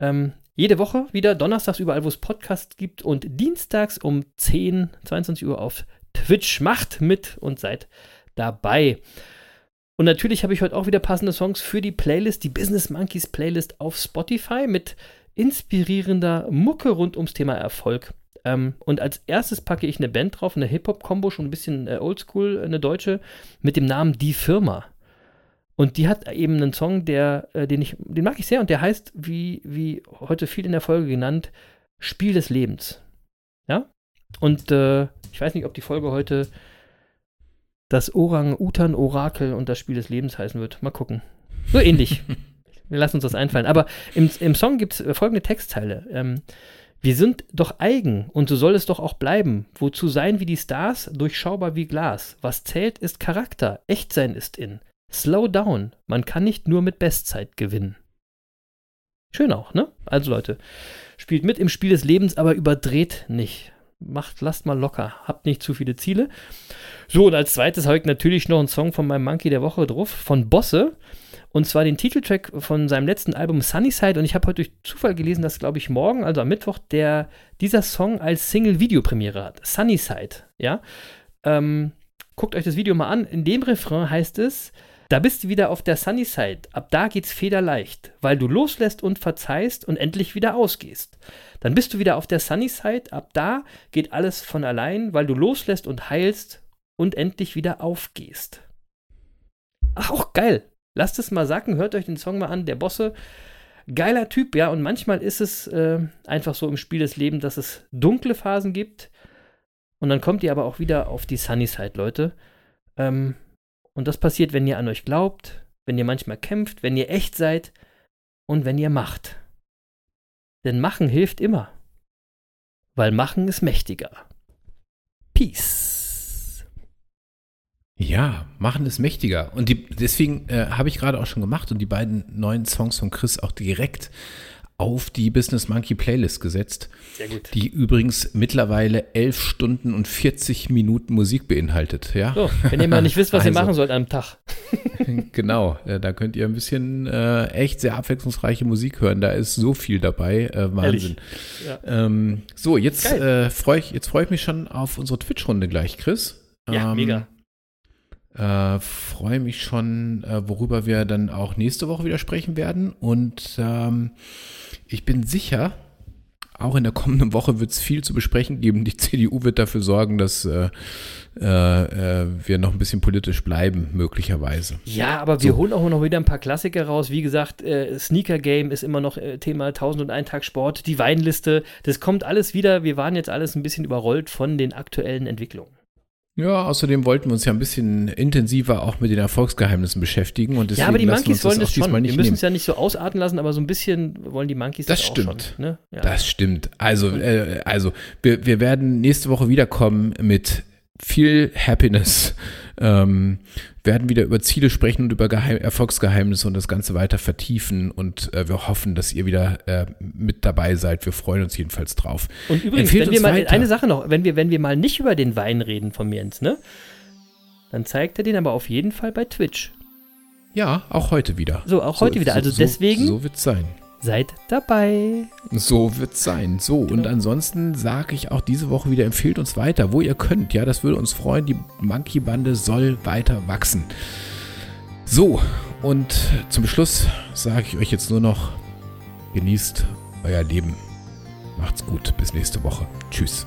Ähm, jede Woche wieder, donnerstags überall, wo es Podcasts gibt und dienstags um 10, 22 Uhr auf Twitch. Macht mit und seid dabei. Und natürlich habe ich heute auch wieder passende Songs für die Playlist, die Business Monkeys Playlist auf Spotify mit inspirierender Mucke rund ums Thema Erfolg. Ähm, und als erstes packe ich eine Band drauf, eine Hip-Hop-Kombo, schon ein bisschen äh, oldschool, eine deutsche, mit dem Namen Die Firma. Und die hat eben einen Song, der, äh, den ich, den mag ich sehr und der heißt, wie, wie heute viel in der Folge genannt, Spiel des Lebens. Ja? Und äh, ich weiß nicht, ob die Folge heute das Orang-Utan-Orakel und das Spiel des Lebens heißen wird. Mal gucken. So ähnlich. [laughs] Wir lassen uns das einfallen. Aber im, im Song gibt es folgende Textteile. Ähm, wir sind doch eigen und so soll es doch auch bleiben. Wozu sein wie die Stars, durchschaubar wie Glas. Was zählt, ist Charakter. Echtsein ist in. Slow down. Man kann nicht nur mit Bestzeit gewinnen. Schön auch, ne? Also Leute, spielt mit im Spiel des Lebens, aber überdreht nicht. Macht, lasst mal locker, habt nicht zu viele Ziele. So, und als zweites habe ich natürlich noch einen Song von meinem Monkey der Woche drauf, von Bosse. Und zwar den Titeltrack von seinem letzten Album Sunnyside. Und ich habe heute durch Zufall gelesen, dass, glaube ich, morgen, also am Mittwoch, der, dieser Song als Single-Videopremiere hat. Sunnyside, ja. Ähm, guckt euch das Video mal an. In dem Refrain heißt es, da bist du wieder auf der Sunnyside. Ab da geht's federleicht, weil du loslässt und verzeihst und endlich wieder ausgehst. Dann bist du wieder auf der Sunnyside. Ab da geht alles von allein, weil du loslässt und heilst und endlich wieder aufgehst. Ach, auch geil. Lasst es mal sacken, hört euch den Song mal an. Der Bosse, geiler Typ, ja. Und manchmal ist es äh, einfach so im Spiel des Lebens, dass es dunkle Phasen gibt. Und dann kommt ihr aber auch wieder auf die Sunny Side, Leute. Ähm, und das passiert, wenn ihr an euch glaubt, wenn ihr manchmal kämpft, wenn ihr echt seid und wenn ihr macht. Denn machen hilft immer. Weil machen ist mächtiger. Peace. Ja, machen ist mächtiger. Und die, deswegen äh, habe ich gerade auch schon gemacht und die beiden neuen Songs von Chris auch direkt auf die Business Monkey Playlist gesetzt. Sehr gut. Die übrigens mittlerweile 11 Stunden und 40 Minuten Musik beinhaltet. Ja? So, wenn ihr mal nicht wisst, was ihr [laughs] Also. machen sollt am Tag. [laughs] genau, äh, da könnt ihr ein bisschen äh, echt sehr abwechslungsreiche Musik hören. Da ist so viel dabei. Äh, Wahnsinn. Ja. Ähm, so, jetzt äh, freue ich, jetzt freu ich mich schon auf unsere Twitch-Runde gleich, Chris. Ja, Ähm, mega. Äh, freue mich schon, äh, worüber wir dann auch nächste Woche wieder sprechen werden. Und ähm, ich bin sicher, auch in der kommenden Woche wird es viel zu besprechen geben. Die [laughs] CDU wird dafür sorgen, dass äh, äh, äh, wir noch ein bisschen politisch bleiben, möglicherweise. Ja, aber wir So. holen auch noch wieder ein paar Klassiker raus. Wie gesagt, äh, Sneaker Game ist immer noch äh, Thema 1001 Tag Sport, die Weinliste. Das kommt alles wieder. Wir waren jetzt alles ein bisschen überrollt von den aktuellen Entwicklungen. Ja, außerdem wollten wir uns ja ein bisschen intensiver auch mit den Erfolgsgeheimnissen beschäftigen. Und deswegen ja, aber die Monkeys wollen das auch schon. Wir müssen es ja nicht so ausarten lassen, aber so ein bisschen wollen die Monkeys Das das, auch stimmt. schon. Ne? Ja. Das stimmt. Also, äh, also wir, wir werden nächste Woche wiederkommen mit viel Happiness. Ähm, werden wieder über Ziele sprechen und über Geheim Erfolgsgeheimnisse und das Ganze weiter vertiefen. Und äh, wir hoffen, dass ihr wieder äh, mit dabei seid. Wir freuen uns jedenfalls drauf. Und übrigens, Empfehlt wenn wir mal, weiter. eine Sache noch, wenn wir, wenn wir mal nicht über den Wein reden vom Jens, ne? Dann zeigt er den aber auf jeden Fall bei Twitch. Ja, auch heute wieder. So, auch heute wieder. Also so, deswegen- So wird's sein. Seid dabei. So wird's sein. So, und Genau. ansonsten sage ich auch diese Woche wieder, empfehlt uns weiter, wo ihr könnt. Ja, das würde uns freuen. Die Monkey-Bande soll weiter wachsen. So, und zum Schluss sage ich euch jetzt nur noch, genießt euer Leben. Macht's gut. Bis nächste Woche. Tschüss.